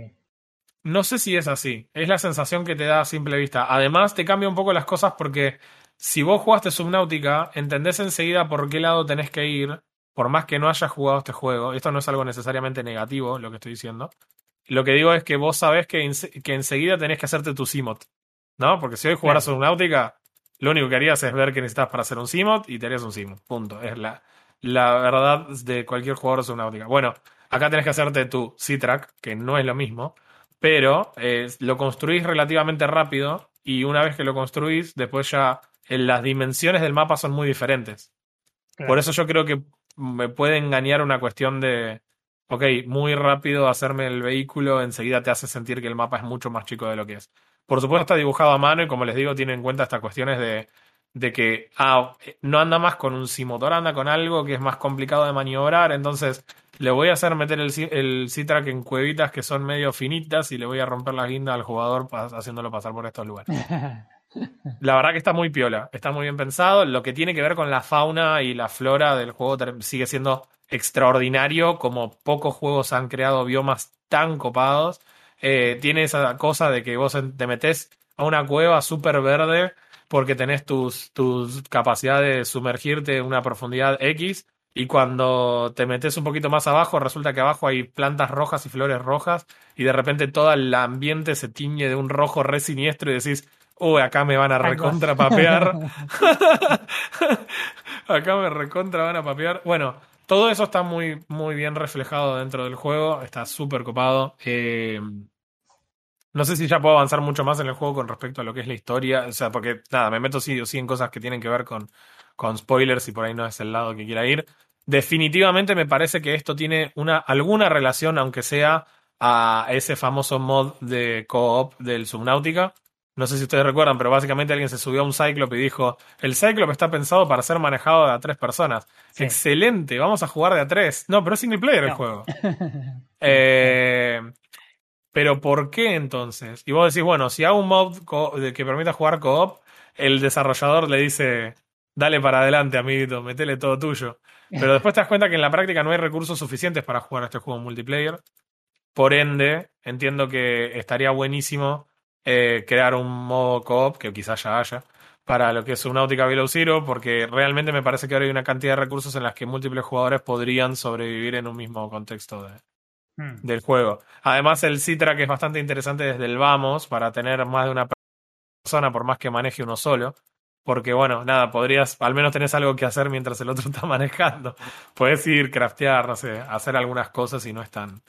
no sé si es así. Es la sensación que te da a simple vista. Además, te cambia un poco las cosas porque si vos jugaste Subnautica, entendés enseguida por qué lado tenés que ir, por más que no hayas jugado este juego. Esto no es algo necesariamente negativo, lo que estoy diciendo. Lo que digo es que vos sabés que, que enseguida tenés que hacerte tu Simot. ¿No? Porque si hoy jugaras Subnautica, lo único que harías es ver qué necesitas para hacer un Simot y te harías un Simot. Punto. Es la, la verdad de cualquier jugador de Subnautica. Bueno, acá tenés que hacerte tu C-Track, que no es lo mismo pero eh, lo construís relativamente rápido y una vez que lo construís, después ya las dimensiones del mapa son muy diferentes. Por eso yo creo que me puede engañar una cuestión de, ok, muy rápido hacerme el vehículo, enseguida te hace sentir que el mapa es mucho más chico de lo que es. Por supuesto está dibujado a mano y como les digo, tiene en cuenta estas cuestiones de, de que ah, no anda más con un simotor, anda con algo que es más complicado de maniobrar, entonces le voy a hacer meter el, el C-Track en cuevitas que son medio finitas y le voy a romper la guinda al jugador haciéndolo pasar por estos lugares. La verdad que está muy piola, está muy bien pensado. Lo que tiene que ver con la fauna y la flora del juego sigue siendo extraordinario, como pocos juegos han creado biomas tan copados. Eh, tiene esa cosa de que vos te metes a una cueva súper verde porque tenés tus, tus capacidades de sumergirte en una profundidad X y cuando te metes un poquito más abajo, resulta que abajo hay plantas rojas y flores rojas, y de repente todo el ambiente se tiñe de un rojo re siniestro y decís, uy, acá me van a recontra papear. acá me recontra van a papear. Bueno, todo eso está muy, muy bien reflejado dentro del juego, está súper copado. Eh, no sé si ya puedo avanzar mucho más en el juego con respecto a lo que es la historia, o sea, porque nada, me meto sí o sí en cosas que tienen que ver con, con spoilers y por ahí no es el lado que quiera ir definitivamente me parece que esto tiene una, alguna relación, aunque sea a ese famoso mod de co-op del Subnautica. No sé si ustedes recuerdan, pero básicamente alguien se subió a un Cyclop y dijo, el Cyclop está pensado para ser manejado de a tres personas. Excelente, vamos a jugar de a tres. No, pero es single player el juego. Eh, pero ¿por qué entonces? Y vos decís, bueno, si hago un mod que permita jugar co-op, el desarrollador le dice, dale para adelante, amiguito, metele todo tuyo. Pero después te das cuenta que en la práctica no hay recursos suficientes para jugar a este juego multiplayer. Por ende, entiendo que estaría buenísimo eh, crear un modo co-op, que quizás ya haya, para lo que es Subnautica Below Zero, porque realmente me parece que ahora hay una cantidad de recursos en las que múltiples jugadores podrían sobrevivir en un mismo contexto hmm. del juego. Además, el Citra, que es bastante interesante desde el vamos, para tener más de una persona, por más que maneje uno solo. Porque bueno, nada, podrías, al menos tenés algo que hacer mientras el otro está manejando. Puedes ir, craftear, no sé, hacer algunas cosas y no es tan,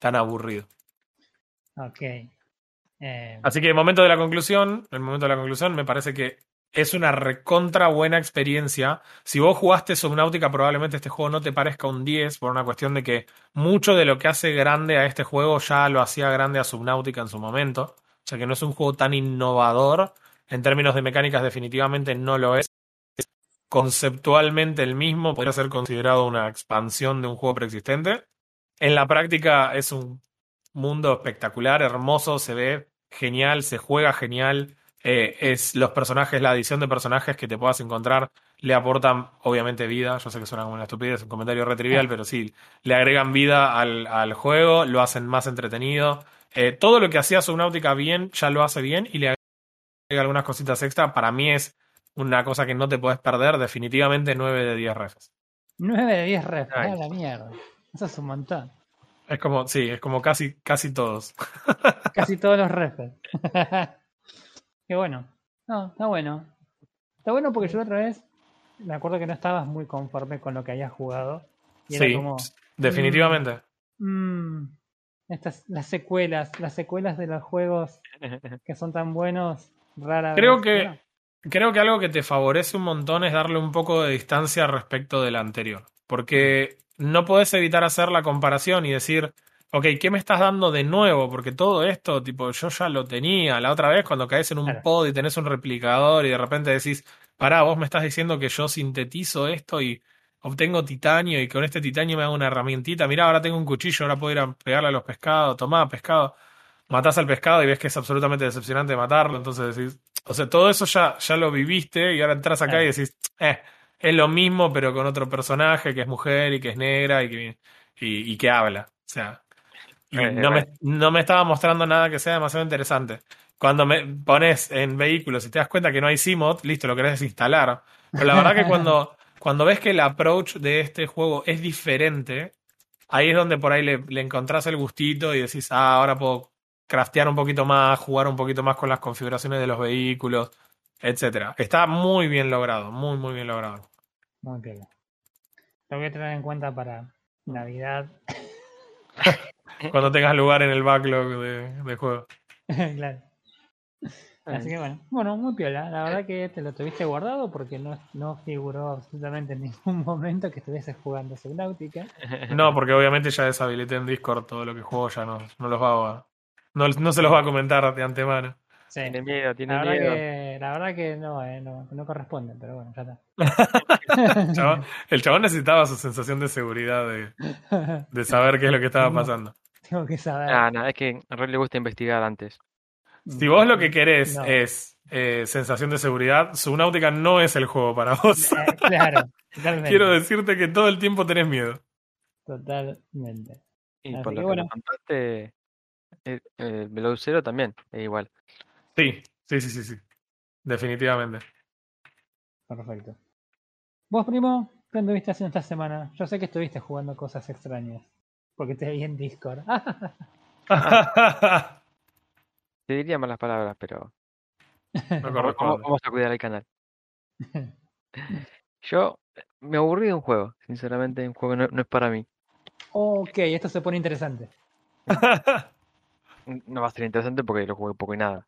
tan aburrido. Ok. Eh, Así que el momento de la conclusión, el momento de la conclusión, me parece que es una recontra buena experiencia. Si vos jugaste Subnautica, probablemente este juego no te parezca un 10 por una cuestión de que mucho de lo que hace grande a este juego ya lo hacía grande a Subnautica en su momento. O sea que no es un juego tan innovador, en términos de mecánicas definitivamente no lo es. Conceptualmente el mismo podría ser considerado una expansión de un juego preexistente. En la práctica es un mundo espectacular, hermoso, se ve genial, se juega genial. Eh, es los personajes, la adición de personajes que te puedas encontrar le aportan obviamente vida. Yo sé que suena como una estupidez, un comentario retrivial, pero sí, le agregan vida al, juego, lo hacen más entretenido. Eh, todo lo que hacía Subnautica bien, ya lo hace bien y le algunas cositas extra, para mí es una cosa que no te puedes perder, definitivamente 9 de 10 refs. 9 de 10 refs, a la mierda. Eso es un montón. Es como, sí, es como casi, casi todos. casi todos los refs. Qué bueno. No, está bueno. Está bueno porque yo otra vez me acuerdo que no estabas muy conforme con lo que hayas jugado. sí, definitivamente. Mmm, estas, las secuelas, las secuelas de los juegos que son tan buenos creo Que, creo que algo que te favorece un montón es darle un poco de distancia respecto del anterior. Porque no podés evitar hacer la comparación y decir, ok, ¿qué me estás dando de nuevo? Porque todo esto, tipo, yo ya lo tenía. La otra vez cuando caes en un pod y tenés un replicador y de repente decís, pará, vos me estás diciendo que yo sintetizo esto y obtengo titanio y con este titanio me hago una herramientita. Mirá, ahora tengo un cuchillo, ahora puedo ir a pegarle a los pescados. Tomá, pescado. Matás al pescado y ves que es absolutamente decepcionante matarlo. Entonces decís, o sea, todo eso ya, ya lo viviste y ahora entras acá y decís, eh, es lo mismo, pero con otro personaje que es mujer y que es negra y que, y, que habla. O sea, no, me, no me estaba mostrando nada que sea demasiado interesante. Cuando me pones en vehículos y te das cuenta que no hay CMOD, listo, lo querés instalar. Pero la verdad que cuando, cuando ves que el approach de este juego es diferente, ahí es donde por ahí le, le encontrás el gustito y decís, ah, ahora puedo craftear un poquito más, jugar un poquito más con las configuraciones de los vehículos, etcétera. Está muy bien logrado, muy, muy bien logrado. Muy bien. Lo voy a tener en cuenta para Navidad. Cuando tengas lugar en el backlog de, de juego. claro. Así que bueno, bueno, muy piola. La verdad que te lo tuviste guardado porque no, no figuró absolutamente en ningún momento que estuvieses jugando Subnautica. No, porque obviamente ya deshabilité en Discord todo lo que juego, ya no, no los va a, no, no se los va a comentar de antemano. Tiene miedo, tiene la miedo. Que, la verdad que no, eh, no, no, corresponde, pero bueno, ya está. el, chabón, necesitaba su sensación de seguridad, de, de saber qué es lo que estaba pasando. Tengo que saber. Ah, no, es que a Roy le gusta investigar antes. Si vos lo que querés es eh, sensación de seguridad, Subnautica no es el juego para vos. Eh, claro, Quiero decirte que todo el tiempo tenés miedo. Totalmente. Y por lo que bueno. contaste, el, el también, es igual. Sí, sí, sí, sí, sí. Definitivamente. Perfecto. ¿Vos, primo? ¿Qué anduviste haciendo esta semana? Yo sé que estuviste jugando cosas extrañas. Porque te vi en Discord. te diría malas palabras, pero. No vamos, a cuidar el canal. Yo me aburrí de un juego. Sinceramente, un juego no, no es para mí. Ok, esto se pone interesante. No va a ser interesante porque lo jugué poco y nada.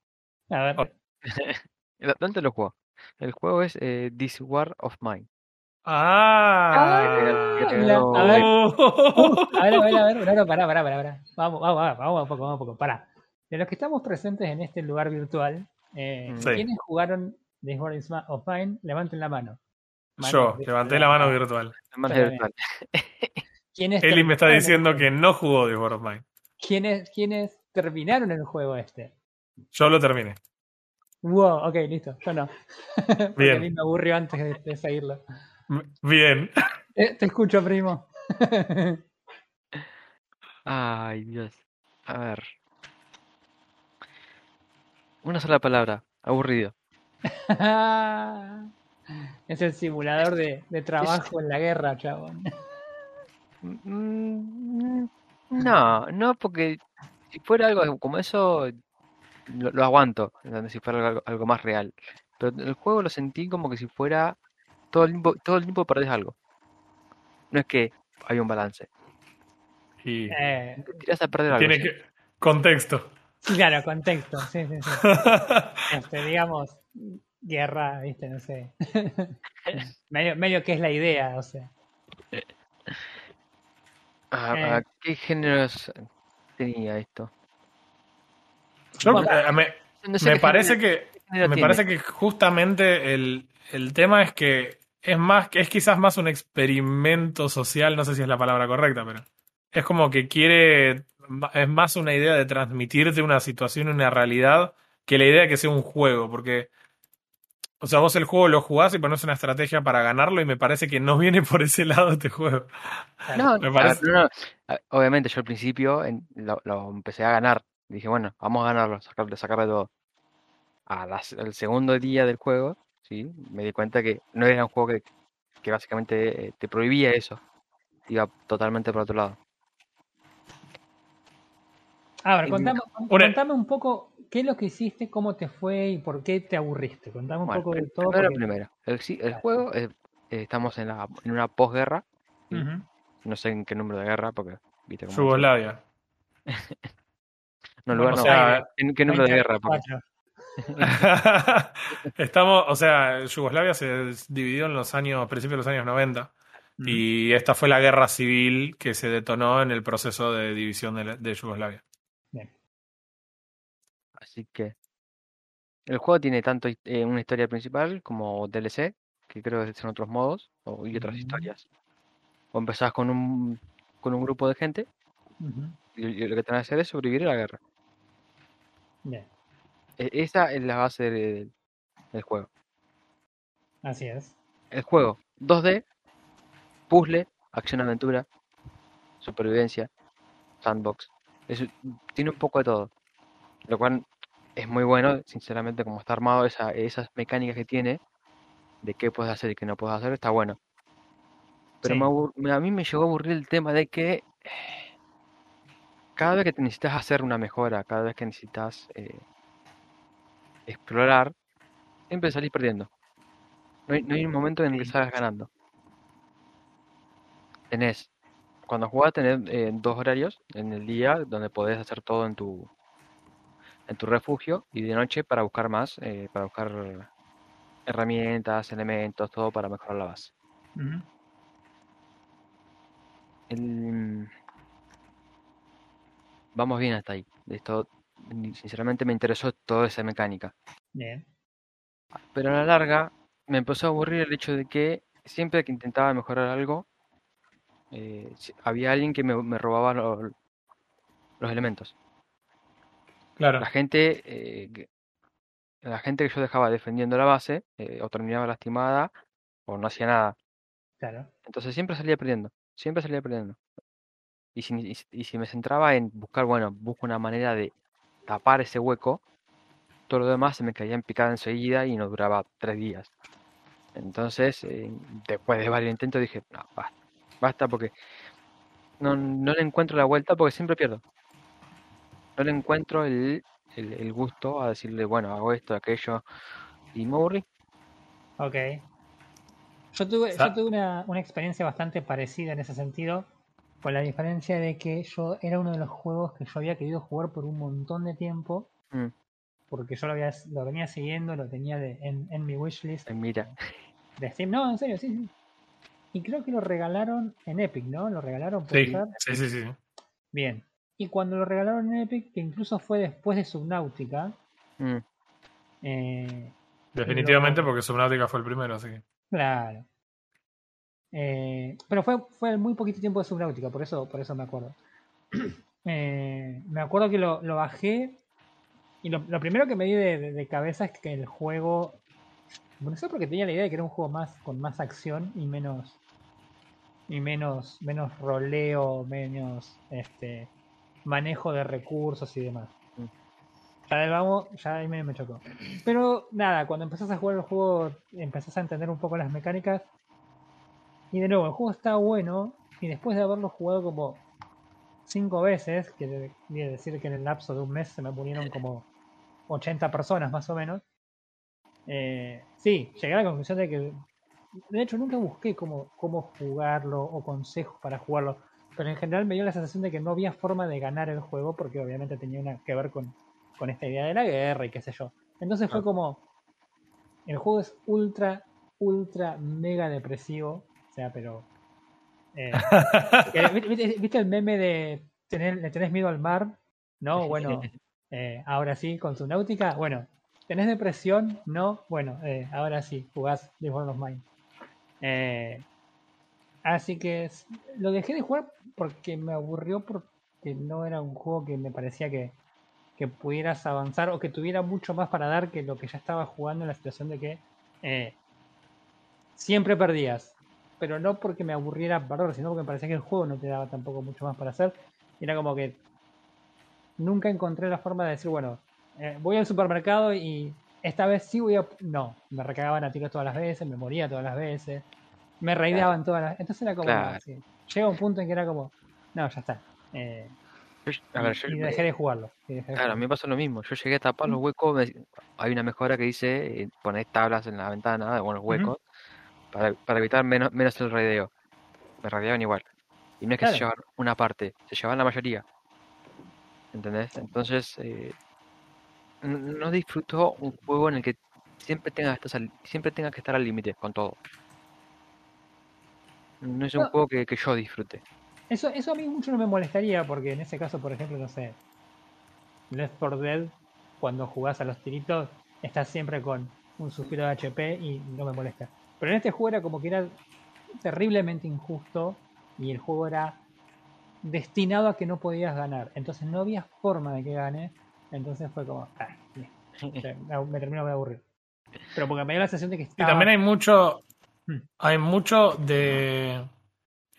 A ver. Oh. ¿Dónde lo juego? El juego es eh, This War of Mine. Ah, a ver, a ver, a ver, a ver, no, pará, pará, pará, Vamos, vamos, vamos un poco, vamos un poco, pará. De los que estamos presentes en este lugar virtual, eh, ¿quiénes jugaron This War of Mine? Levanten la mano. Yo, levanté la mano virtual. virtual. Eli me está diciendo que no jugó This War of Mine. ¿Quiénes, ¿Quiénes terminaron el juego este? Yo lo terminé. Wow, ok, listo. Yo no. Bien. a mí me aburrió antes de, seguirlo. Bien. Eh, te escucho, primo. Ay, Dios. A ver. Una sola palabra. Aburrido. es el simulador de, de trabajo en la guerra, chabón. Mm, no, no, porque si fuera algo como eso, lo, aguanto, si fuera algo, más real. Pero el juego lo sentí como que si fuera todo el tiempo, todo el tiempo perdés algo. No es que hay un balance. Y eh, tiras a perder algo. Tiene que contexto. Claro, contexto, sí, sí, sí. este, digamos, guerra, viste, no sé. medio, medio que es la idea, o sea. Ah, eh. ¿Qué géneros tenía esto? Eh, me, parece que me parece que justamente el, el, tema es que es más es quizás más un experimento social, no sé si es la palabra correcta, pero es como que quiere es más una idea de transmitirte una situación, una realidad, que la idea de que sea un juego, porque o sea, vos el juego lo jugás y pones una estrategia para ganarlo y me parece que no viene por ese lado este juego. No, me parece... obviamente yo al principio lo, empecé a ganar. Dije, bueno, vamos a ganarlo, sacarle, sacarle todo. Al segundo día del juego, sí, me di cuenta que no era un juego que, básicamente eh, te prohibía eso. Iba totalmente por otro lado. Ahora, contame, contame un poco ¿Qué es lo que hiciste? ¿Cómo te fue? ¿Y por qué te aburriste? Contame un poco de todo. Primero, primero. El, el juego, eh, estamos en, la, en una posguerra. No sé en qué número de guerra, porque... ¿viste Yugoslavia. no, lugar no. ¿En qué número de guerra? estamos, o sea, Yugoslavia se dividió en los años, principios de los años 90. Y esta fue la guerra civil que se detonó en el proceso de división de, Yugoslavia. Así que el juego tiene tanto eh, una historia principal como DLC, que creo que son otros modos y otras historias. O empezás con un, con un grupo de gente y, lo que tenés que hacer es sobrevivir a la guerra. Bien. E, esa es la base del juego. Así es. El juego 2D, puzzle, acción-aventura, supervivencia, sandbox. tiene un poco de todo. Lo cual es muy bueno, sinceramente, como está armado, esa, esas mecánicas que tiene, de qué puedes hacer y qué no puedes hacer, está bueno. Pero a mí me llegó a aburrir el tema de que cada vez que necesitas hacer una mejora, cada vez que necesitas eh, explorar, siempre salís perdiendo. No hay, un momento en el que salgas ganando. Tenés, cuando jugás tenés eh, dos horarios en el día donde podés hacer todo en tu en tu refugio y de noche para buscar más, eh, para buscar herramientas, elementos, todo para mejorar la base. Vamos bien hasta ahí. Esto, sinceramente, me interesó toda esa mecánica. Bien. Pero a la larga, me empezó a aburrir el hecho de que siempre que intentaba mejorar algo, eh, había alguien que me, robaba los elementos. Claro. La gente, eh, la gente que yo dejaba defendiendo la base, eh, o terminaba lastimada, o no hacía nada. Claro. Entonces siempre salía perdiendo, siempre salía perdiendo. Y si, y si me centraba en buscar, bueno, busco una manera de tapar ese hueco, todo lo demás se me caía en picada enseguida y no duraba tres días. Entonces, eh, después de varios intentos dije, no, basta, basta porque no, no le encuentro la vuelta porque siempre pierdo. No le encuentro el, el, gusto a decirle, bueno, hago esto, aquello, y me aburrí. Ok. Yo tuve, yo tuve una, una experiencia bastante parecida en ese sentido, con la diferencia de que yo era uno de los juegos que yo había querido jugar por un montón de tiempo. Mm porque yo lo, había, lo venía siguiendo, lo tenía de, en, en mi wishlist. Mira. De Steam, no, en serio, sí, sí. Y creo que lo regalaron en Epic, ¿no? Lo regalaron por sí, sí, sí, sí. Bien. Y cuando lo regalaron en Epic, que incluso fue después de Subnautica. Mm. Eh, Definitivamente porque Subnautica fue el primero, así que. Claro. Eh, pero fue, fue muy poquito tiempo de Subnautica, por eso, por eso me acuerdo. Eh, me acuerdo que lo, lo bajé y lo, primero que me di de, cabeza es que el juego. No sé porque tenía la idea de que era un juego más con más acción y menos. Y menos. menos roleo, menos este manejo de recursos y demás. Mm. Ya vamos, ya ahí me, me chocó. Pero nada, cuando empezás a jugar el juego, empezás a entender un poco las mecánicas. Y de nuevo, el juego está bueno. Y después de haberlo jugado como cinco veces, que quiere decir que en el lapso de un mes se me ponieron como 80 personas más o menos. Eh, sí, llegué a la conclusión de que, de hecho, nunca busqué cómo, cómo jugarlo o consejos para jugarlo, pero en general me dio la sensación de que no había forma de ganar el juego porque obviamente tenía una, que ver con, con esta idea de la guerra y qué sé yo. Entonces fue como, el juego es ultra, ultra, mega depresivo, o sea, pero... Eh, ¿viste, el meme de tener, le tenés miedo al mar? No, bueno, eh, ahora sí, con su náutica. Bueno, ¿tenés depresión? No. Bueno, eh, ahora sí, jugás The World of Mine. Eh, así que lo dejé de jugar porque me aburrió porque no era un juego que me parecía que, que pudieras avanzar o que tuviera mucho más para dar que lo que ya estaba jugando en la situación de que siempre perdías. Pero no porque me aburriera perder, sino porque me parecía que el juego no te daba tampoco mucho más para hacer. Era como que nunca encontré la forma de decir, bueno, eh, voy al supermercado y esta vez sí voy a... No, me recagaban a tiros todas las veces, me moría todas las veces, me raideaban todas las... Entonces era como... Llega un punto en que era como, no, ya está. Eh, y dejé de jugarlo. claro, a mí me pasó lo mismo. Yo llegué a tapar los huecos. hay una mejora que dice eh, poner tablas en la ventana, bueno, los huecos, para, para, evitar menos, menos el raideo. Me raideaban igual. Y no es que se llevaban una parte, se llevaban la mayoría. ¿entendés? Entonces, eh, no disfruto un juego en el que siempre tenga, siempre tenga que estar al límite con todo. No es un juego que, que, yo disfrute. Eso, eso a mí mucho no me molestaría, porque en ese caso, por ejemplo, no sé, Left 4 Dead, cuando jugás a los tiritos, estás siempre con un suspiro de HP y no me molesta. Pero en este juego era como que era terriblemente injusto y el juego era destinado a que no podías ganar. Entonces no había forma de que gane. Entonces fue como, ah, me terminó de aburrir. Pero porque me dio la sensación de que estaba... Y también hay mucho. Hay mucho de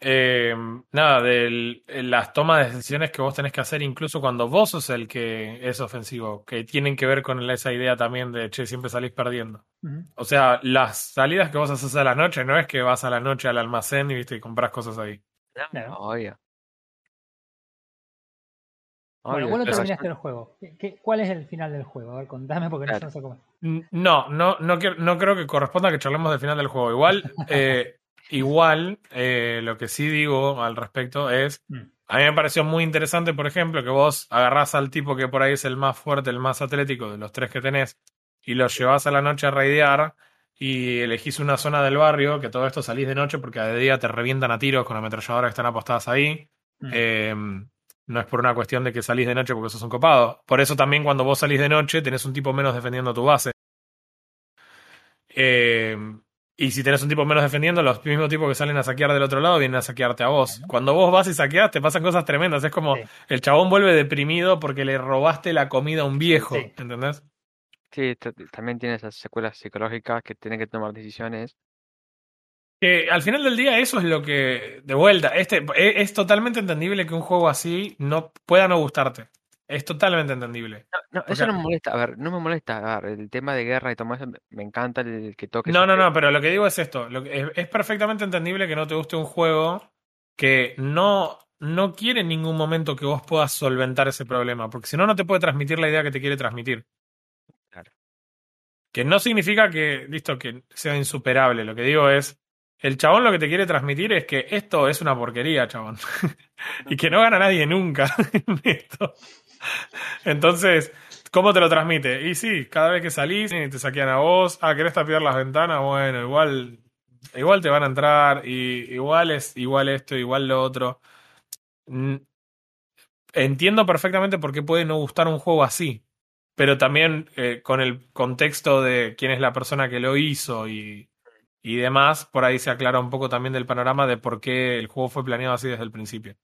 eh, nada, de las tomas de decisiones que vos tenés que hacer, incluso cuando vos sos el que es ofensivo, que tienen que ver con esa idea también de, che, siempre salís perdiendo. O sea, las salidas que vos haces a la noche no es que vas a la noche al almacén y, viste, y compras cosas ahí. No, obvio. Bueno, ¿cuándo terminaste el juego? cuál es el final del juego? A ver, contame porque no sé cómo. No, no, no, no creo que corresponda que charlemos del final del juego. Igual, eh, Igual, eh, lo que sí digo al respecto es, mm. a mí me pareció muy interesante, por ejemplo, que vos agarrás al tipo que por ahí es el más fuerte, el más atlético de los tres que tenés, y lo llevas a la noche a raidear y elegís una zona del barrio, que todo esto salís de noche porque de día te revientan a tiros con ametralladoras que están apostadas ahí. Mm. Em, no es por una cuestión de que salís de noche porque sos un copado. Por eso también cuando vos salís de noche tenés un tipo menos defendiendo tu base. Eh, y si tenés un tipo menos defendiendo, los mismos tipos que salen a saquear del otro lado vienen a saquearte a vos. Cuando vos vas y saqueas, te pasan cosas tremendas. Es como el chabón vuelve deprimido porque le robaste la comida a un viejo. ¿Entendés? Sí, también tiene esas secuelas psicológicas que tienen que tomar decisiones. Que al final del día, eso es lo que. De vuelta, este, e, es totalmente entendible que un juego así no pueda no gustarte. Es totalmente entendible. No, eso no me molesta. A ver, no me molesta. A ver, el tema de guerra y todo eso, me encanta el que toque. No, no, no, pero lo que digo es esto. Lo que, es, perfectamente entendible que no te guste un juego que no, no quiere en ningún momento que vos puedas solventar ese problema, porque si no, no te puede transmitir la idea que te quiere transmitir. Claro. Que no significa que, listo, que sea insuperable. Lo que digo es, el chabón lo que te quiere transmitir es que esto es una porquería, chabón. y que no gana nadie nunca en esto. Entonces, ¿cómo te lo transmite? Y sí, cada vez que salís y te saquean a vos, ah, ¿querés tapiar las ventanas? Bueno, igual, igual te van a entrar, y igual es igual esto, igual lo otro. Entiendo perfectamente por qué puede no gustar un juego así, pero también eh, con el contexto de quién es la persona que lo hizo y, y demás, por ahí se aclara un poco también del panorama de por qué el juego fue planeado así desde el principio.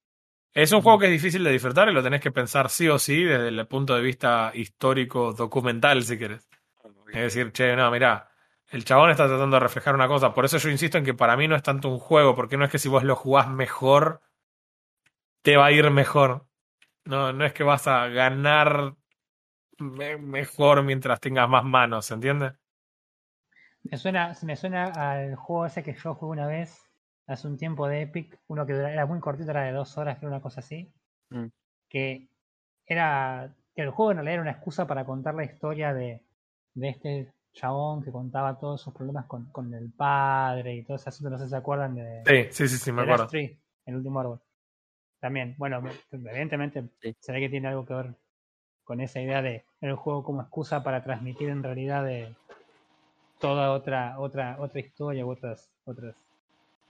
Es un juego que es difícil de disfrutar y lo tenés que pensar sí o sí desde el punto de vista histórico, documental, si querés. Es decir, che, no, mira, el chabón está tratando de reflejar una cosa. Por eso yo insisto en que para mí no es tanto un juego, porque no es que si vos lo jugás mejor, te va a ir mejor. No, no es que vas a ganar mejor mientras tengas más manos, ¿entiendes? Me suena, me suena al juego ese que yo jugué una vez, hace un tiempo de Epic, uno que era muy cortito, era de dos horas, que era una cosa así, mm. que era que el juego en realidad era una excusa para contar la historia de, de este chabón que contaba todos sus problemas con, con el padre y todo ese asunto, no sé si se acuerdan de... Sí, sí, sí, sí me acuerdo. el último árbol. También, bueno, evidentemente se ve que tiene algo que ver con esa idea de el juego como excusa para transmitir en realidad de toda otra otra otra historia u otras otras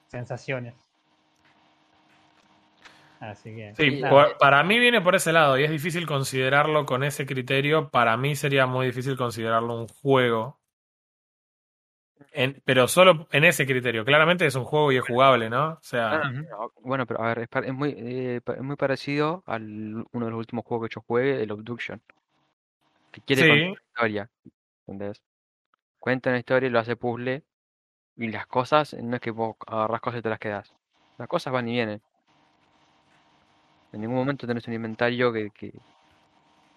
sensaciones. Así que. Sí, para mí viene por ese lado y es difícil considerarlo con ese criterio. Para mí sería muy difícil considerarlo un juego. pero solo en ese criterio. Claramente es un juego y es jugable, ¿no? O sea. bueno, pero a ver, es, muy, eh, es muy parecido al uno de los últimos juegos que yo jugué, el Obduction. Que quiere contar una historia. ¿Entendés? Cuenta una historia y lo hace puzzle y las cosas, no es que vos agarras cosas y te las quedas. Las cosas van y vienen. En ningún momento tenés un inventario que, que,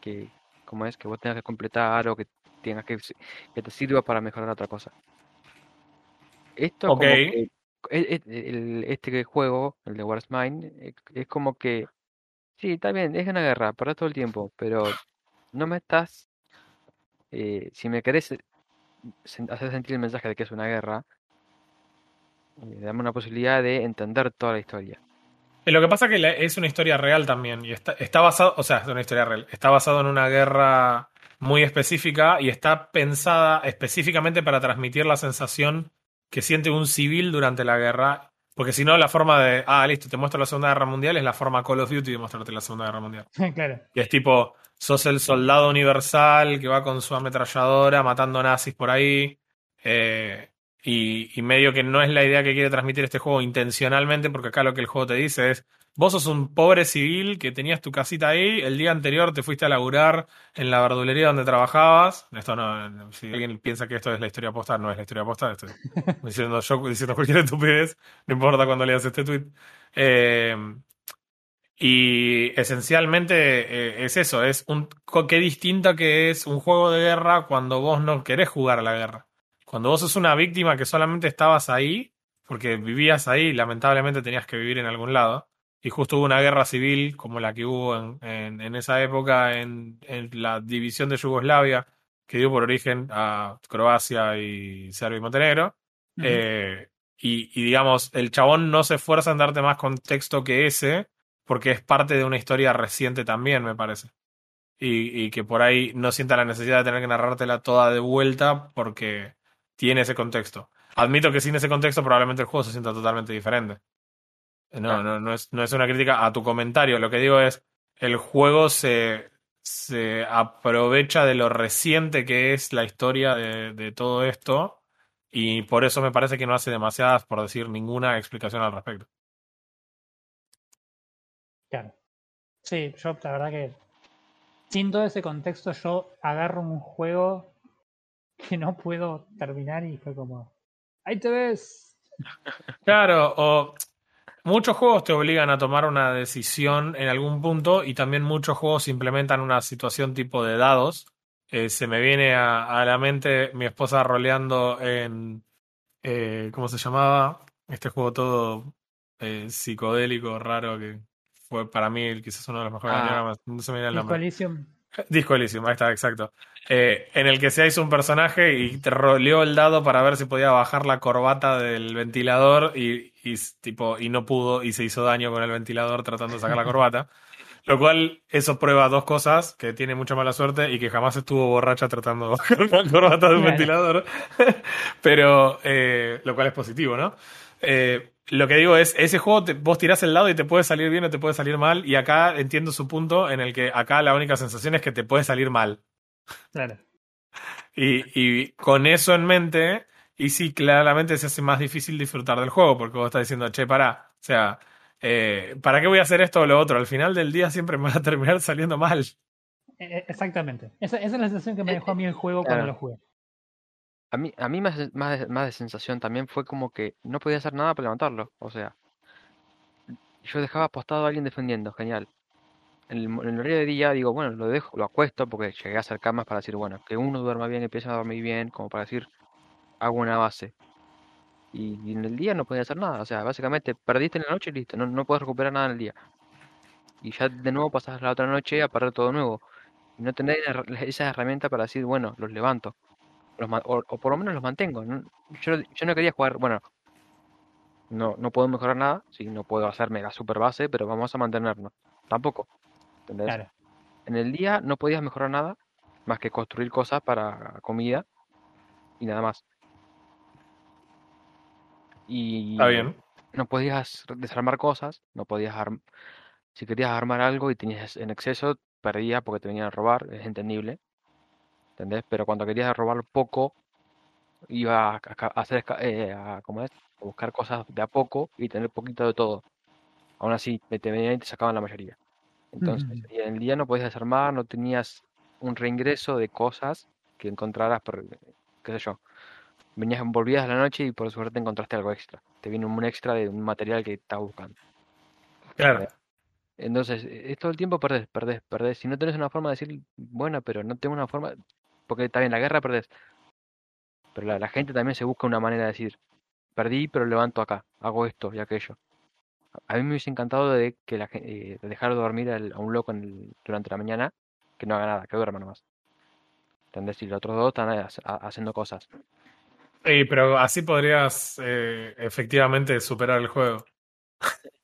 que como es, que vos tengas que completar o que tengas que, que te sirva para mejorar otra cosa. Esto como que, e, e, este juego, el de Wars Mine, e, es como que sí, está bien, es una guerra, para todo el tiempo, pero no me estás eh, si me querés hacer sentir el mensaje de que es una guerra, dame una posibilidad de entender toda la historia. Lo que pasa es que es una historia real también. Y está, está basado, o sea, es una historia real. Está basado en una guerra muy específica y está pensada específicamente para transmitir la sensación que siente un civil durante la guerra Porque si no, la forma de, ah, listo, te muestro la Segunda Guerra Mundial es la forma Call of Duty de mostrarte la Segunda Guerra Mundial. claro. Y es tipo, sos el soldado universal que va con su ametralladora matando nazis por ahí. Eh, y, y, medio que no es la idea que quiere transmitir este juego intencionalmente, porque acá lo que el juego te dice es, vos sos un pobre civil que tenías tu casita ahí, el día anterior te fuiste a laburar en la verdulería donde trabajabas. Esto no, si alguien piensa que esto es la historia postal, no es la historia postal, estoy diciendo yo diciendo cualquier estupidez, no importa cuando leas este tweet. Eh, y esencialmente eh, es eso, es un qué distinto que es un juego de guerra cuando vos no querés jugar a la guerra. Cuando vos sos una víctima que solamente estabas ahí, porque vivías ahí, lamentablemente tenías que vivir en algún lado, y justo hubo una guerra civil como la que hubo en, en, esa época en, en, la división de Yugoslavia, que dio por origen a Croacia y Serbia y Montenegro. eh, y, y, digamos, el chabón no se esfuerza en darte más contexto que ese, porque es parte de una historia reciente también, me parece. Y, y que por ahí no sienta la necesidad de tener que narrártela toda de vuelta, porque tiene ese contexto. Admito que sin ese contexto probablemente el juego se sienta totalmente diferente. No, no, no es, no es una crítica a tu comentario. Lo que digo es, el juego se, se aprovecha de lo reciente que es la historia de, de todo esto y por eso me parece que no hace demasiadas, por decir ninguna explicación al respecto. Claro. Sí, yo la verdad que sin todo ese contexto yo agarro un juego que no puedo terminar y fue como, ahí te ves. Claro, o muchos juegos te obligan a tomar una decisión en algún punto y también muchos juegos implementan una situación tipo de dados. Eh, se me viene a, la mente mi esposa roleando en, eh, ¿cómo se llamaba? Este juego todo eh, psicodélico, raro, que para mí quizás uno de los mejores ah, No se me viene el nombre. Disco Elysium, ahí está, exacto. Eh, en el que se hizo un personaje y te roleó el dado para ver si podía bajar la corbata del ventilador y, y, tipo, y no pudo y se hizo daño con el ventilador tratando de sacar la corbata. Lo cual, eso prueba dos cosas, que tiene mucha mala suerte y que jamás estuvo borracha tratando de bajar la corbata de un ventilador. Pero, eh, lo cual es positivo, ¿no? Eh, lo que digo es, ese juego te, vos tirás el lado y te puede salir bien o te puede salir mal. Y acá entiendo su punto en el que acá la única sensación es que te puede salir mal. Claro. Y, y con eso en mente, y sí, claramente se hace más difícil disfrutar del juego, porque vos estás diciendo, che, para, o sea, eh, ¿para qué voy a hacer esto o lo otro? Al final del día siempre me va a terminar saliendo mal. E, e, exactamente. Esa, esa es la sensación que me dejó a mí el juego cuando lo jugué. A mí, a mí más, más, de, más de sensación también fue como que no podía hacer nada para levantarlo. O sea, yo dejaba apostado a alguien defendiendo, genial. En el, en el horario de día digo, bueno, lo dejo, lo acuesto porque llegué a hacer camas para decir, bueno, que uno duerma bien, empiece a dormir bien, como para decir, hago una base. Y, en el día no podía hacer nada. O sea, básicamente perdiste en la noche y listo, no, no puedes recuperar nada en el día. Y ya de nuevo pasas la otra noche a perder todo nuevo. Y no tener esa herramienta para decir, bueno, los levanto o, por lo menos los mantengo. Yo, yo, no quería jugar, bueno, no, no puedo mejorar nada, sí, no puedo hacerme la super base, pero vamos a mantenernos. Tampoco. ¿Entendés? En el día no podías mejorar nada más que construir cosas para comida y nada más. Y Está bien. no podías desarmar cosas, no podías si querías armar algo y tenías en exceso, perdías porque te venían a robar, es entendible. ¿Entendés? Pero cuando querías robar poco, iba a, hacer, eh, a, ¿cómo es? a buscar cosas de a poco y tener poquito de todo. Aún así, te venían y te sacaban la mayoría. Entonces, en el día no podías desarmar, no tenías un reingreso de cosas que encontraras, por, qué sé yo. Venías, volvías a la noche y por suerte encontraste algo extra. Te viene un extra de un material que estabas buscando. Claro. Entonces, es todo el tiempo perdés, perdés, perdés. Si no tenés una forma de decir, bueno, pero no tengo una forma, porque está bien, la guerra perdés. Pero la, la, gente también se busca una manera de decir, perdí, pero levanto acá, hago esto y aquello. A mí me hubiese encantado de que la eh, de dejar de dormir a un loco en el, durante la mañana, que no haga nada, que duerma nomás. ¿Entendés? Y los otros dos están haciendo cosas. Sí, pero así podrías eh, efectivamente superar el juego.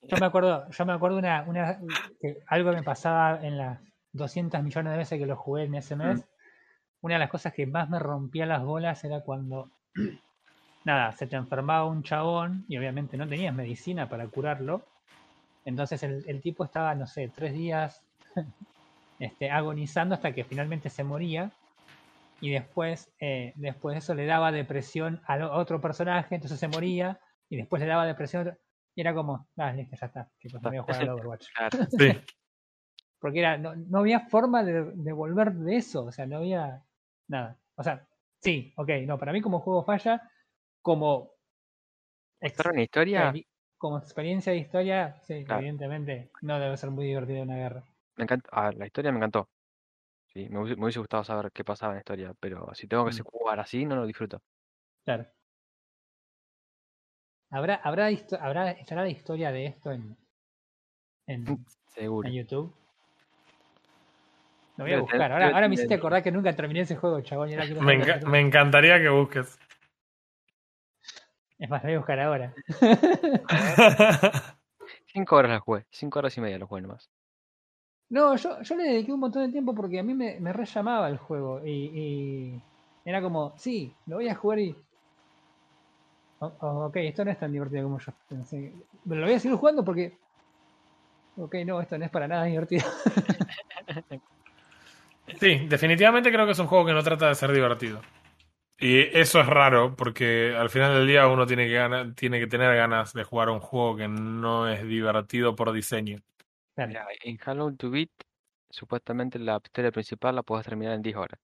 Yo me acuerdo, yo me acuerdo una, una que algo me pasaba en las 200 millones de veces que lo jugué en ese mes. Mm una de las cosas que más me rompía las bolas era cuando nada, se te enfermaba un chabón y obviamente no tenías medicina para curarlo. Entonces el, tipo estaba, no sé, tres días este, agonizando hasta que finalmente se moría. Y después, eh, después de eso le daba depresión a otro personaje, entonces se moría. Y después le daba depresión Y era como, ah, listo, ya está. Chicos, voy a jugar al Overwatch. Sí. Porque era, no, no había forma de, de, volver de eso. O sea, no había nada. O sea, sí, ok, no, para mí como juego falla, como... ¿Extra historia? Como experiencia de historia, sí, evidentemente no debe ser muy divertido una guerra. Me encanta, ah, la historia me encantó. Sí, me hubiese, gustado saber qué pasaba en la historia, pero si tengo que mm. jugar así, no lo disfruto. Claro. ¿Habrá, habrá, habrá estará la historia de esto en, en, en YouTube? Lo voy a buscar. Ahora, ahora me hiciste acordar que nunca terminé ese juego, chabón. me, me encantaría que busques. Es más, lo voy a buscar ahora. Cinco horas la jugué. Cinco horas y media lo jugué nomás. No, yo, yo le dediqué un montón de tiempo porque a mí me, me re llamaba el juego. Y, era como, sí, lo voy a jugar y. ok, esto no es tan divertido como yo pensé. Pero lo voy a seguir jugando porque. Ok, no, esto no es para nada divertido. sí, definitivamente creo que es un juego que no trata de ser divertido. Y eso es raro, porque al final del día uno tiene que, tiene que tener ganas de jugar un juego que no es divertido por diseño. en Halo 2 Beat, supuestamente la historia principal la puedes terminar en 10 horas.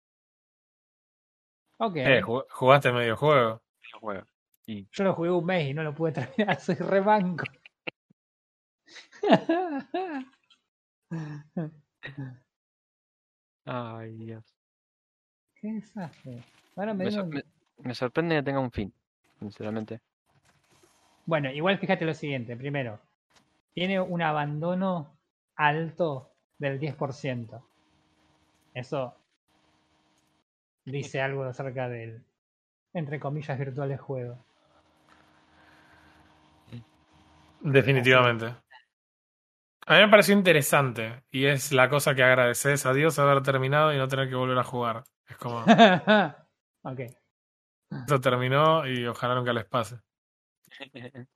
Ok. Eh, jugaste medio juego. Medio juego. Y... Yo lo jugué un mes y no lo pude terminar, soy rebanco. Ay, Dios. Qué desastre me, sorprende que tenga un fin, sinceramente. Bueno, igual fíjate lo siguiente. Primero, tiene un abandono alto del 10%. Eso dice algo acerca del, entre comillas, virtuales juego. Definitivamente. A mí me pareció interesante y es la cosa que agradeces a Dios haber terminado y no tener que volver a jugar. Es como... Ok. Eso terminó y ojalá nunca les pase.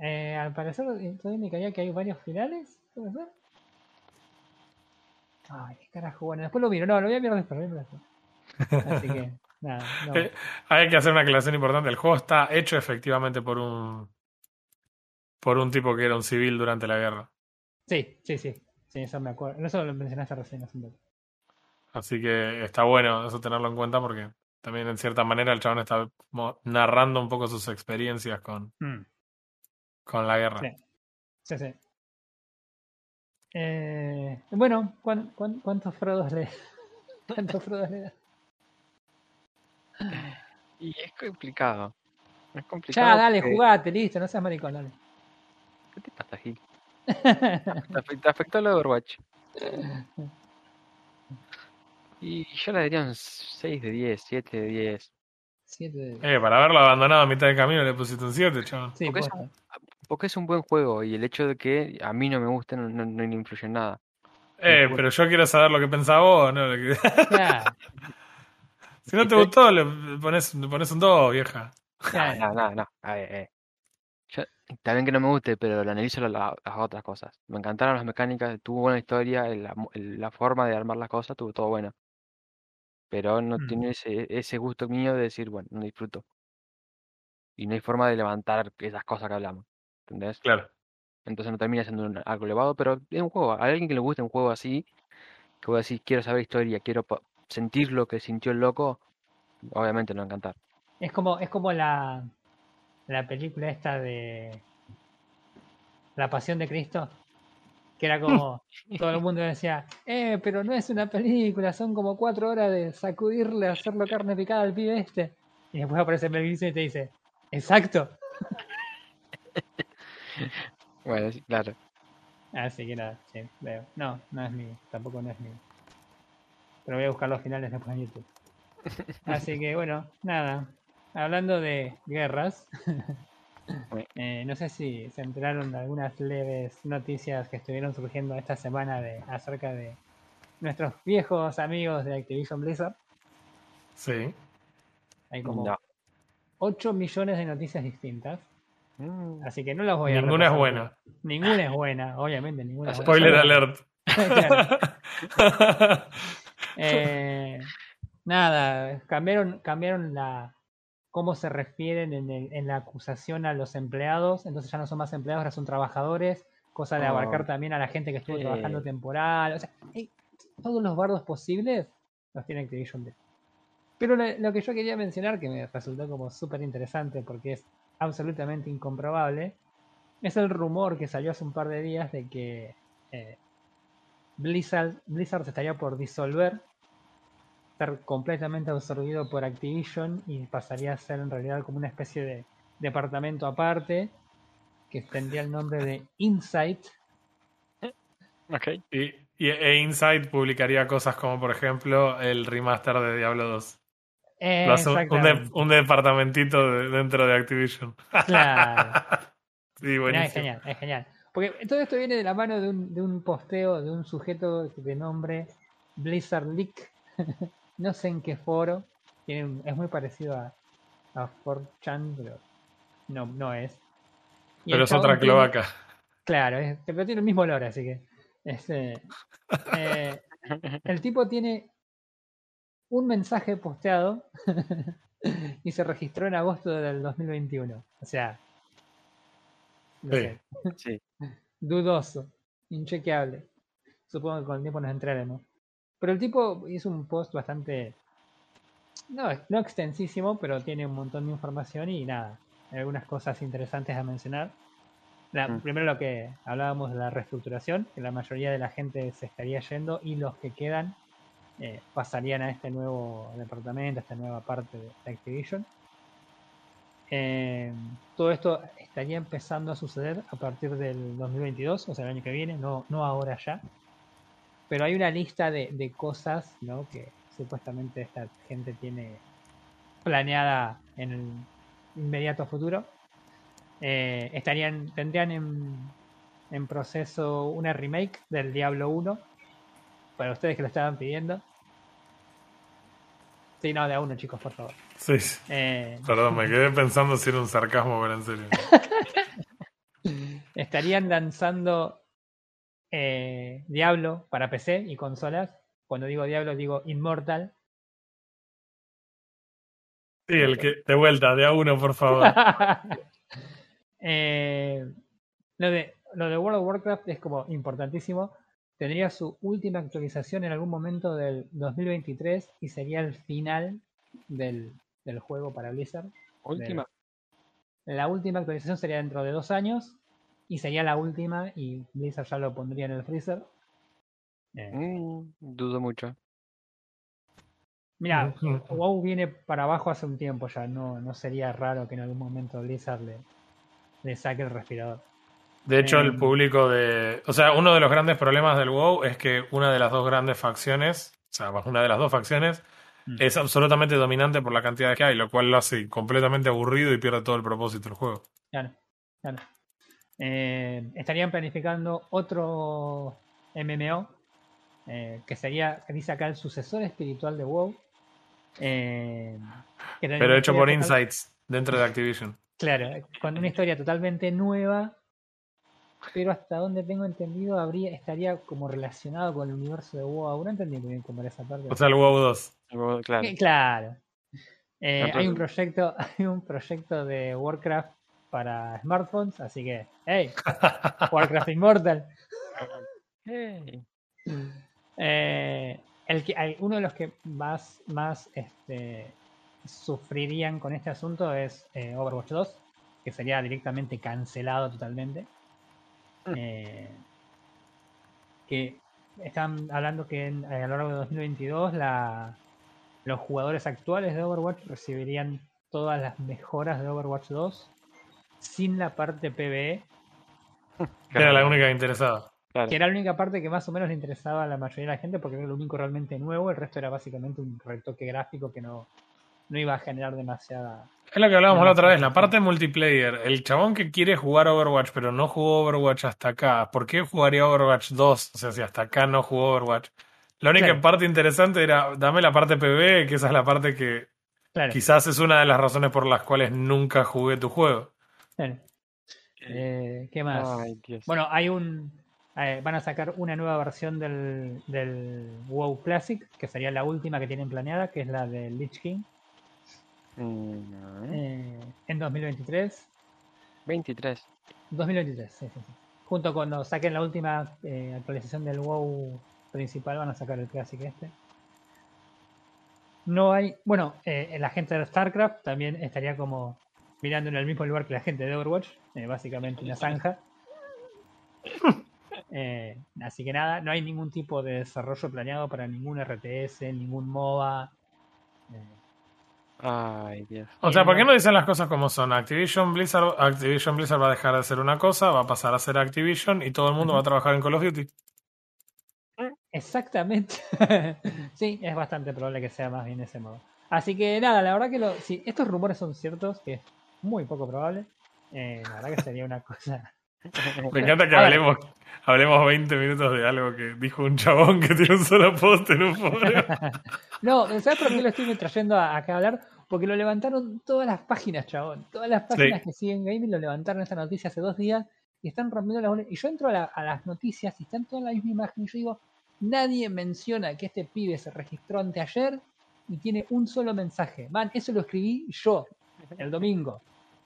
Eh, al parecer, todavía me caía que hay varios finales. ¿Puede ser? Ay, qué carajo. Bueno, después lo miro. No, lo voy a mirar después. Así que, nada. No. Eh, hay que hacer una aclaración importante. El juego está hecho efectivamente por un. por un tipo que era un civil durante la guerra. Sí, sí, sí. Sí, eso me acuerdo. Eso lo mencionaste recién hace un Así que está bueno eso tenerlo en cuenta porque también en cierta manera el chabón está narrando un poco sus experiencias con, mm. con la guerra. Sí, sí. sí. Eh, bueno, cuántos Frodos le ¿Cuántos Frodos le da? Y es complicado. Es complicado. Ya, dale, jugate, listo, no seas maricón, dale. ¿Qué te pasa, Gil? Te afectó el Overwatch. Y yo le daría un 6 de 10, 7 de 10. 7 de 10. Eh, para haberlo abandonado a mitad de camino le pusiste un 7, chaval. Sí, porque, es un, porque, es un, buen juego y el hecho de que a mí no me guste no, no, no influye en nada. Eh, pero yo quiero saber lo que pensás vos, ¿no? si no te gustó, le pones, le pones un 2, vieja. No, no, no. eh. Yo, también que no me guste, pero lo analizo las, otras cosas. Me encantaron las mecánicas, tuvo buena historia, la, la forma de armar las cosas, tuvo todo bueno pero no mm. tiene ese, ese gusto mío de decir, bueno, no disfruto. Y no hay forma de levantar esas cosas que hablamos. ¿Entendés? Claro. Entonces no termina siendo algo elevado, pero es un juego. A alguien que le guste un juego así, que voy a decir, quiero saber historia, quiero sentir lo que sintió el loco, obviamente no va a encantar. Es como, es como la, la película esta de La Pasión de Cristo, que era como todo el mundo decía, eh, pero no es una película, son como cuatro horas de sacudirle, hacerlo carne picada al pibe este. Y después aparece Mel Gibson y te dice, exacto. bueno, sí, claro. Así que nada, sí, veo. No, no es mío, tampoco no es mío. Pero voy a buscar los finales después en YouTube. Así que bueno, nada. Hablando de guerras, Eh, no sé si se enteraron de algunas leves noticias que estuvieron surgiendo esta semana de acerca de nuestros viejos amigos de Activision Blizzard. Sí. Hay como 8 millones de noticias distintas. Mm. Así que no las voy a Ninguna es buena. Ninguna es buena, obviamente. Ninguna Spoiler alert. Eh, nada, cambiaron, cambiaron la cómo se refieren en, en, la acusación a los empleados. Entonces ya no son más empleados, ahora son trabajadores. Cosa de abarcar oh. también a la gente que estuvo trabajando temporal. O sea, todos los bardos posibles los tiene Activision de. Pero lo, que yo quería mencionar, que me resultó como súper interesante porque es absolutamente incomprobable, es el rumor que salió hace un par de días de que eh, Blizzard, Blizzard se estaría por disolver, ser completamente absorbido por Activision y pasaría a ser en realidad como una especie de departamento aparte que tendría el nombre de Insight. Ok. Y, e Insight publicaría cosas como, por ejemplo, el remaster de Diablo 2. un, departamentito dentro de Activision. Claro. sí, buenísimo. es genial, es genial. Porque todo esto viene de la mano de un, de un posteo de un sujeto de nombre Blizzard Leak. no sé en qué foro. es muy parecido a, a 4chan, pero no, no es. pero es otra cloaca. claro, pero tiene el mismo olor, así que. Este, eh, el tipo tiene un mensaje posteado y se registró en agosto del 2021. O sea, sí. dudoso, inchequeable. Supongo que con el tiempo nos entraremos. Pero el tipo hizo un post bastante. No, no extensísimo, pero tiene un montón de información y nada. Algunas cosas interesantes a mencionar. Mm. Primero lo que hablábamos de la reestructuración, que la mayoría de la gente se estaría yendo y los que quedan eh, pasarían a este nuevo departamento, a esta nueva parte de Activision. Eh, todo esto estaría empezando a suceder a partir del 2022, o sea, el año que viene, no, no ahora ya. Pero hay una lista de, cosas ¿no? que supuestamente esta gente tiene planeada en el inmediato futuro. Eh, estarían, tendrían en, en, proceso una remake del Diablo 1 para ustedes que lo estaban pidiendo. Sí, no, de a uno, chicos, por favor. Sí. Eh... Perdón, me quedé pensando si era un sarcasmo, pero en serio. Estarían lanzando eh, Diablo para PC y consolas. Cuando digo Diablo, digo Immortal. Sí, el que. De vuelta, de a uno, por favor. Eh, lo, de, lo de World of Warcraft es como importantísimo. Tendría su última actualización en algún momento del 2023 y sería el final del, del juego para Blizzard. Última. la última actualización sería dentro de dos años y sería la última y Blizzard ya lo pondría en el freezer. Eh. Mm, dudo mucho. Mira, WoW viene para abajo hace un tiempo ya, no, no sería raro que en algún momento Blizzard le, le saque el respirador. De hecho, el em, público de. O sea, uno de los grandes problemas del WoW es que una de las dos grandes facciones, o sea, una de las dos facciones, mm. es absolutamente dominante por la cantidad que hay, lo cual lo hace completamente aburrido y pierde todo el propósito del juego. Claro, claro. Eh, estarían planificando otro MMO eh, que sería, que dice acá, el sucesor espiritual de WoW. Eh, Pero hecho por Insights dentro de Activision. Claro, con una historia totalmente nueva, pero hasta donde tengo entendido habría estaría como relacionado con el universo de WoW. No entendí muy bien cómo era esa parte. O sea, el WoW 2. claro. Claro. Eh, hay un proyecto, hay un proyecto de Warcraft para smartphones, así que, hey, Warcraft Immortal. hey. Eh, el que, uno de los que más, más este, sufrirían con este asunto es eh, Overwatch 2, que sería directamente cancelado totalmente. Mm. Eh, que están hablando que eh, a lo largo de 2022 la, los jugadores actuales de Overwatch recibirían todas las mejoras de Overwatch 2 sin la parte PvE. Que era la única interesada. Que era la única parte que más o menos le interesaba a la mayoría de la gente porque era lo único realmente nuevo, el resto era básicamente un retoque gráfico que no, no iba a generar demasiada. Es lo que hablábamos la otra vez, la parte multiplayer. El chabón que quiere jugar Overwatch, pero no jugó Overwatch hasta acá, ¿por qué jugaría Overwatch 2? O sea, si hasta acá no jugó Overwatch. La única parte interesante era, dame la parte PB, que esa es la parte que Quizás es una de las razones por las cuales nunca jugué tu juego. Eh, ¿Qué más? bueno, hay un. Eh, van a sacar una nueva versión del, del WoW Classic, que sería la última que tienen planeada, que es la de Lich King. Eh, en 2023. 23. 2023, sí, sí, sí. Junto cuando saquen la última actualización del WoW principal, van a sacar el Classic este. No hay. Bueno, la gente de StarCraft también estaría como mirando en el mismo lugar que la gente de Overwatch, eh, básicamente una zanja. Eh, así que nada, no hay ningún tipo de desarrollo planeado para ningún RTS, ningún MOBA. Eh. Ay, Dios. O sea, ¿por qué no dicen las cosas como son? Activision Blizzard, Activision Blizzard va a dejar de ser una cosa, va a pasar a ser Activision y todo el mundo va a trabajar en Call of Duty. Exactamente. sí, es bastante probable que sea más bien ese modo. Así que nada, la verdad que lo, si estos rumores son ciertos, que muy poco probable. Eh, la verdad que sería una cosa. Me encanta que hablemos, hablemos 20 minutos de algo que dijo un chabón que tiene un solo post en un foro. no, ¿sabes por qué lo estoy trayendo acá a hablar? Porque lo levantaron todas las páginas, chabón. Todas las páginas que siguen gaming lo levantaron esta noticia hace dos días y están rompiendo las Y yo entro a, a, las noticias y están todas la misma imagen y yo digo, nadie menciona que este pibe se registró anteayer y tiene un solo mensaje. Man, eso lo escribí yo el domingo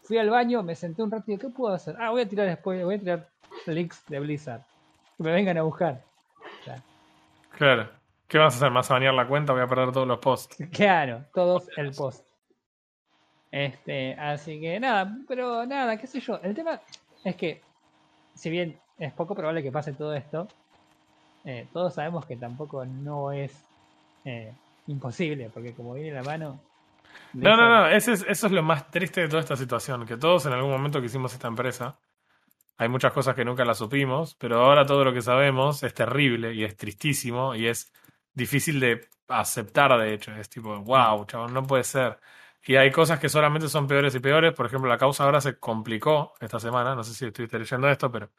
fui al baño, me senté un ratito, ¿qué puedo hacer? Ah, voy a tirar después, voy a tirar links de Blizzard. Que me vengan a buscar. Claro. ¿Qué vas a hacer? ¿Más a bañar la cuenta? Voy a perder todos los posts. Claro, todos el post. Este, así que nada, pero nada, qué sé yo. El tema es que, si bien es poco probable que pase todo esto, eh, todos sabemos que tampoco no es eh, imposible, porque como viene la mano, no, no, no, eso es, lo más triste de toda esta situación, que todos en algún momento que hicimos esta empresa, hay muchas cosas que nunca las supimos, pero ahora todo lo que sabemos es terrible y es tristísimo y es difícil de aceptar, de hecho. Es tipo, wow, chaval, no puede ser. Y hay cosas que solamente son peores y peores. Por ejemplo, la causa ahora se complicó esta semana. No sé si estuviste leyendo esto, pero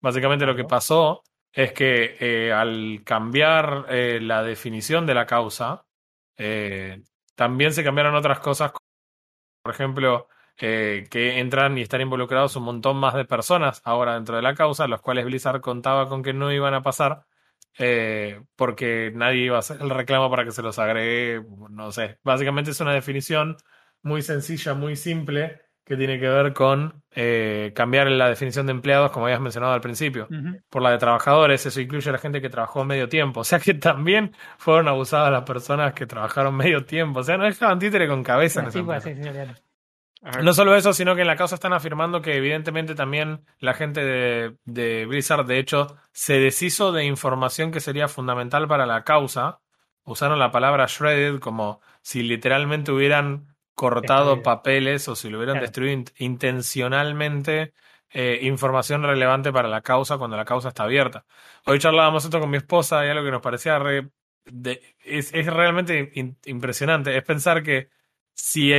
básicamente lo que pasó es que eh, al cambiar eh, la definición de la causa, eh, también se cambiaron otras cosas, por ejemplo, eh, que entran y están involucrados un montón más de personas ahora dentro de la causa, los cuales Blizzard contaba con que no iban a pasar eh, porque nadie iba a hacer el reclamo para que se los agregue, no sé. Básicamente es una definición muy sencilla, muy simple, que tiene que ver con eh, cambiar la definición de empleados, como habías mencionado al principio, por la de trabajadores. Eso incluye a la gente que trabajó medio tiempo. O sea que también fueron abusadas las personas que trabajaron medio tiempo. O sea, no dejaban títere con cabeza. Pues, no solo eso, sino que en la causa están afirmando que evidentemente también la gente de, de Blizzard, de hecho, se deshizo de información que sería fundamental para la causa. Usaron la palabra shredded como si literalmente hubieran cortado papeles o si lo hubieran destruido intencionalmente eh, información relevante para la causa cuando la causa está abierta. Hoy charlábamos esto con mi esposa y algo que nos parecía es, es, realmente impresionante. Es pensar que si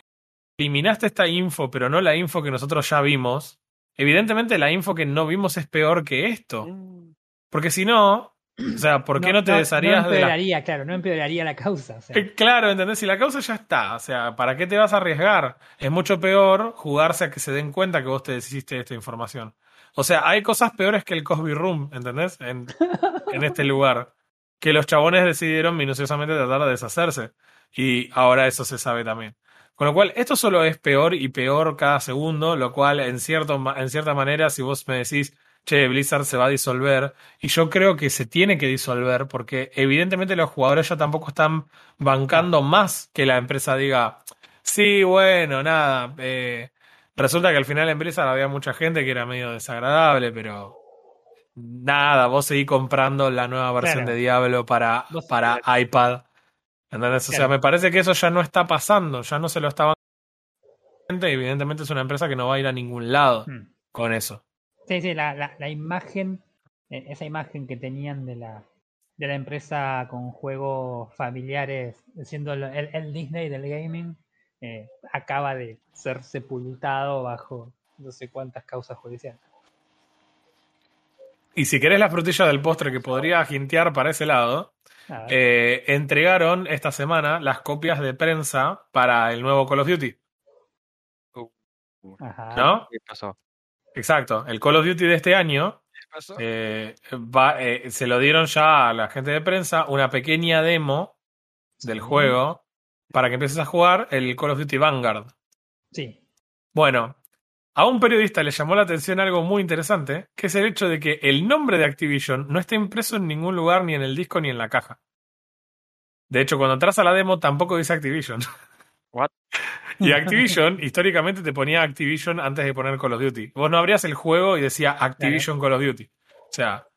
eliminaste esta info, pero no la info que nosotros ya vimos, evidentemente la info que no vimos es peor que esto. Mm. Porque si no, o sea, ¿por qué no, te desharías no empeoraría, claro, no empeoraría la causa. Eh, claro, ¿entendés? Si la causa ya está, o sea, ¿para qué te vas a arriesgar? Es mucho peor jugarse a que se den cuenta que vos te deshiciste esta información. O sea, hay cosas peores que el Cosby Room, ¿entendés? En, en este lugar. Que los chabones decidieron minuciosamente tratar de deshacerse. Y ahora eso se sabe también. Con lo cual, esto solo es peor y peor cada segundo, lo cual, en, cierto, en cierta manera, si vos me decís, che, Blizzard se va a disolver. Y yo creo que se tiene que disolver porque evidentemente los jugadores ya tampoco están bancando más que la empresa diga, sí, bueno, nada. Eh, resulta que al final en Blizzard había mucha gente que era medio desagradable, pero nada, vos seguís comprando la nueva versión de Diablo para, para iPad. O sea, me parece que eso ya no está pasando, ya no se lo está Evidentemente es una empresa que no va a ir a ningún lado hmm. con eso. Sí, sí, la, la, imagen, eh, esa imagen que tenían de la, de la empresa con juegos familiares, siendo el, el Disney del gaming, eh, acaba de ser sepultado bajo no sé cuántas causas judiciales. Y si querés la frutilla del postre que podría gintear para ese lado, eh, entregaron esta semana las copias de prensa para el nuevo Call of Duty. ¿No? ¿Qué pasó? Exacto. El Call of Duty de este año eh, eh, se lo dieron ya a la gente de prensa una pequeña demo del juego para que empieces a jugar el Call of Duty Vanguard. Sí. Bueno, a un periodista le llamó la atención algo muy interesante, que es el hecho de que el nombre de Activision no está impreso en ningún lugar, ni en el disco ni en la caja. De hecho, cuando entras a la demo tampoco dice Activision. What? Y Activision, históricamente te ponía Activision antes de poner Call of Duty. Vos no abrías el juego y decía Activision Call of Duty. O sea,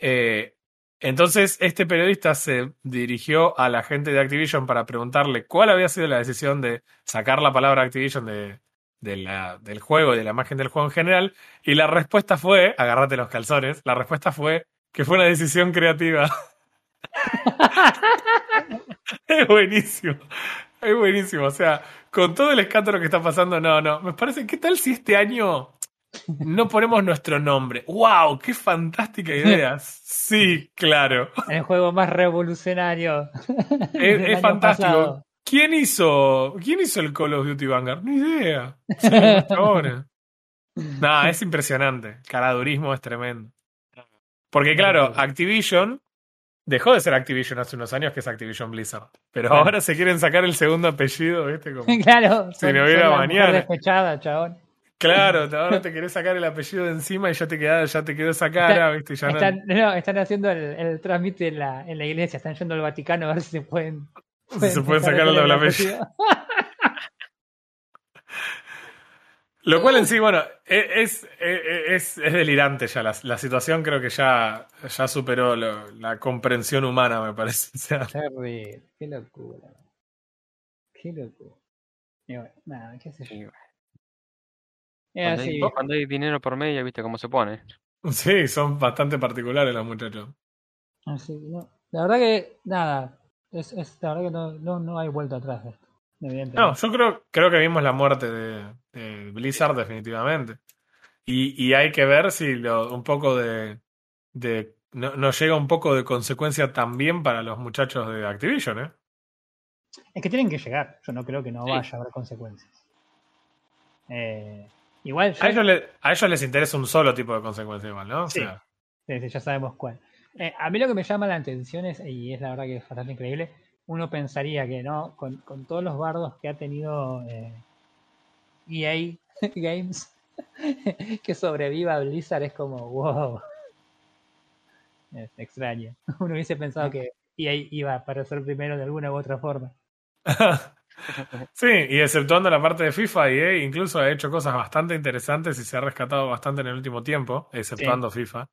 eh, entonces este periodista se dirigió a la gente de Activision para preguntarle cuál había sido la decisión de sacar la palabra Activision de, del juego y de la imagen del juego en general. Y la respuesta fue, agárrate los calzones, la respuesta fue que fue una decisión creativa. es buenísimo. Es buenísimo. O sea, con todo el escándalo que está pasando, no, no. Me parece, ¿qué tal si este año no ponemos nuestro nombre? ¡Wow! ¡Qué fantástica idea! Sí, claro. El juego más revolucionario. Es, fantástico. ¿Quién hizo, ¿Quién hizo el Call of Duty Vanguard? Ni idea. Ahora. no, es impresionante. Caradurismo es tremendo. Porque claro, Activision Dejó de ser Activision hace unos años, que es Activision Blizzard. Pero ahora se quieren sacar el segundo apellido, ¿viste? Como claro. Si no hubiera mañana. chabón. Claro, ahora te querés sacar el apellido de encima y ya te, queda, ya te quedó esa cara, ¿viste? Ya están, no... están haciendo el, el transmite en la, en la iglesia, están yendo al Vaticano a ver si se pueden. si se pueden sacar el doble apellido. Lo cual en sí, bueno, e, es, e, e, es, es, delirante ya. La, la, situación creo que ya, ya superó la comprensión humana, me parece. qué locura. Qué locura. nada, qué sé yo. Cuando hay, cuando, hay, dinero por medio, viste cómo se pone. Sí, son bastante particulares los muchachos. Así, no. La verdad que, nada, es, es, la verdad que no, no, no hay vuelta atrás de esto. No, yo creo, creo que vimos la muerte de, Blizzard definitivamente. Y, y, hay que ver si lo, un poco de... de no, no, llega un poco de consecuencia también para los muchachos de Activision, ¿eh? Es que tienen que llegar. Yo no creo que no vaya a haber consecuencias. Eh, igual a, ellos a, ellos les interesa un solo tipo de consecuencia igual, ¿no? sí, ya sabemos cuál. Eh, a mí lo que me llama la atención es, y es la verdad que es bastante increíble, uno pensaría que no, con, con todos los bardos que ha tenido eh, EA Games, que sobreviva Blizzard es como, wow. Es extraño. Uno hubiese pensado que EA iba a aparecer primero de alguna u otra forma. sí, y exceptuando la parte de FIFA, EA incluso ha hecho cosas bastante interesantes y se ha rescatado bastante en el último tiempo, exceptuando FIFA.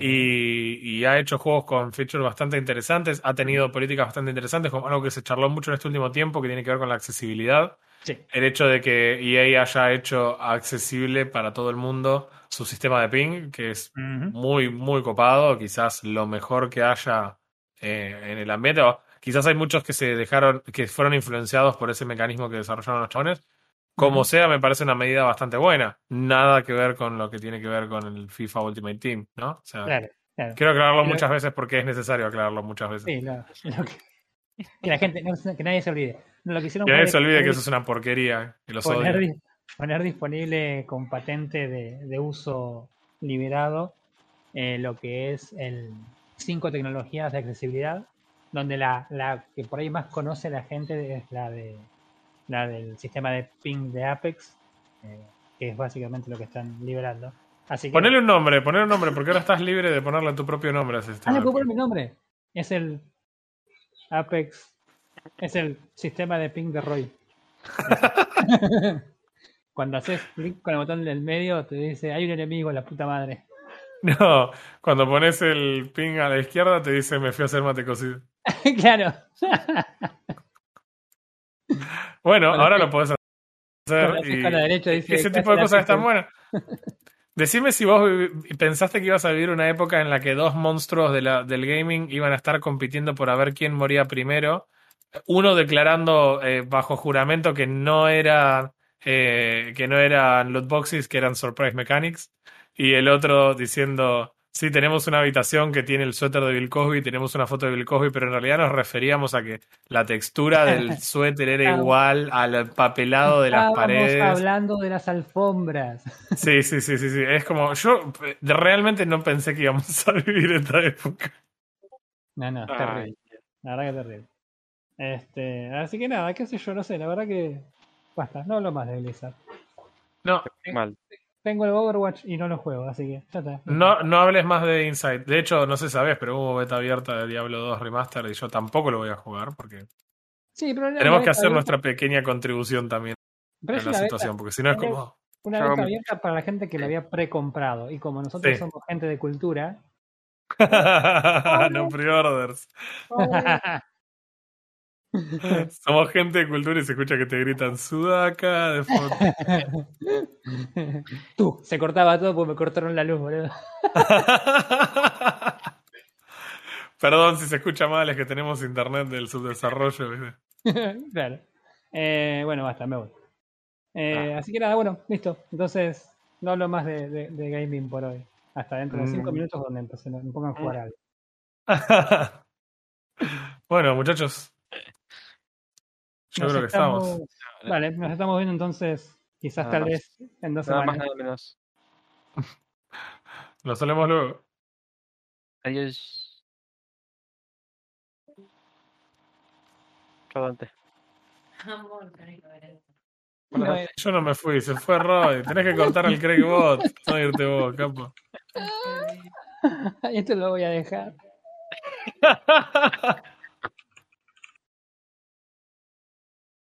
Y, ha hecho juegos con features bastante interesantes, ha tenido políticas bastante interesantes, como algo que se charló mucho en este último tiempo, que tiene que ver con la accesibilidad. El hecho de que EA haya hecho accesible para todo el mundo su sistema de ping, que es muy, muy copado, quizás lo mejor que haya eh, en el ambiente. quizás hay muchos que se dejaron, que fueron influenciados por ese mecanismo que desarrollaron los chabones, como sea, me parece una medida bastante buena. Nada que ver con lo que tiene que ver con el FIFA Ultimate Team, ¿no? O sea, Quiero aclararlo muchas veces porque es necesario aclararlo muchas veces. Sí, no, que, la gente, que nadie se olvide. que nadie se olvide que eso es una porquería. Que los poner, poner disponible con patente de, uso liberado eh, lo que es el cinco tecnologías de accesibilidad, donde la, la que por ahí más conoce la gente es la de la del sistema de ping de Apex, eh, que es básicamente lo que están liberando. Así que, ponele un nombre, ponele un nombre, porque ahora estás libre de ponerle tu propio nombre a ese sistema. Ah, le puedo poner mi nombre. Es el Apex, es el sistema de ping de Roy. Cuando haces clic con el botón del medio, te dice, hay un enemigo, la puta madre. No, cuando pones el ping a la izquierda, te dice, me fui a hacer mate cocido. claro. Bueno, ahora lo puedes hacer. Y ese tipo de cosas están buenas. Decime si vos pensaste que ibas a vivir una época en la que dos monstruos de la, del gaming iban a estar compitiendo por a ver quién moría primero. Uno declarando eh, bajo juramento que no era eh, que no eran loot boxes, que eran surprise mechanics, y el otro diciendo Sí, tenemos una habitación que tiene el suéter de Bill Cosby, tenemos una foto de Bill Cosby, pero en realidad nos referíamos a que la textura del suéter era igual al papelado de las paredes. Estamos hablando de las alfombras. Sí, sí, sí, sí, sí. Es como, yo realmente no pensé que íbamos a vivir esta época. No, no, terrible. La verdad que terrible. Este, así que nada, qué sé yo, no sé, la verdad que. Basta, no hablo más de Blizzard. No, mal tengo el Overwatch y no lo juego, así que ya está. No, no hables más de Inside. De hecho, no sé si sabes, pero hubo beta abierta de Diablo 2 Remaster y yo tampoco lo voy a jugar porque sí, pero tenemos que hacer nuestra pequeña contribución también en la, situación, porque si no es como... Una beta abierta para la gente que la había precomprado. Y como nosotros somos gente de cultura... no pre-orders. Somos gente de cultura y se escucha que te gritan Sudaka de fondo. Tú, se cortaba todo porque me cortaron la luz, boludo. Perdón si se escucha mal, es que tenemos internet del subdesarrollo. claro. Eh, bueno, basta, me voy. Eh, ah. Así que nada, bueno, listo. Entonces, no hablo más de, gaming por hoy. Hasta dentro de cinco mm. minutos donde me pongan a jugar algo. bueno, muchachos, yo creo que estamos. Vale, nos estamos viendo entonces, quizás tal vez en dos nada semanas. Más, nada menos. Nos solemos luego. Adiós. Rodante. yo no me fui, se fue Roy. Tenés que cortar al Craig Bot, no irte vos, capo. Esto lo voy a dejar.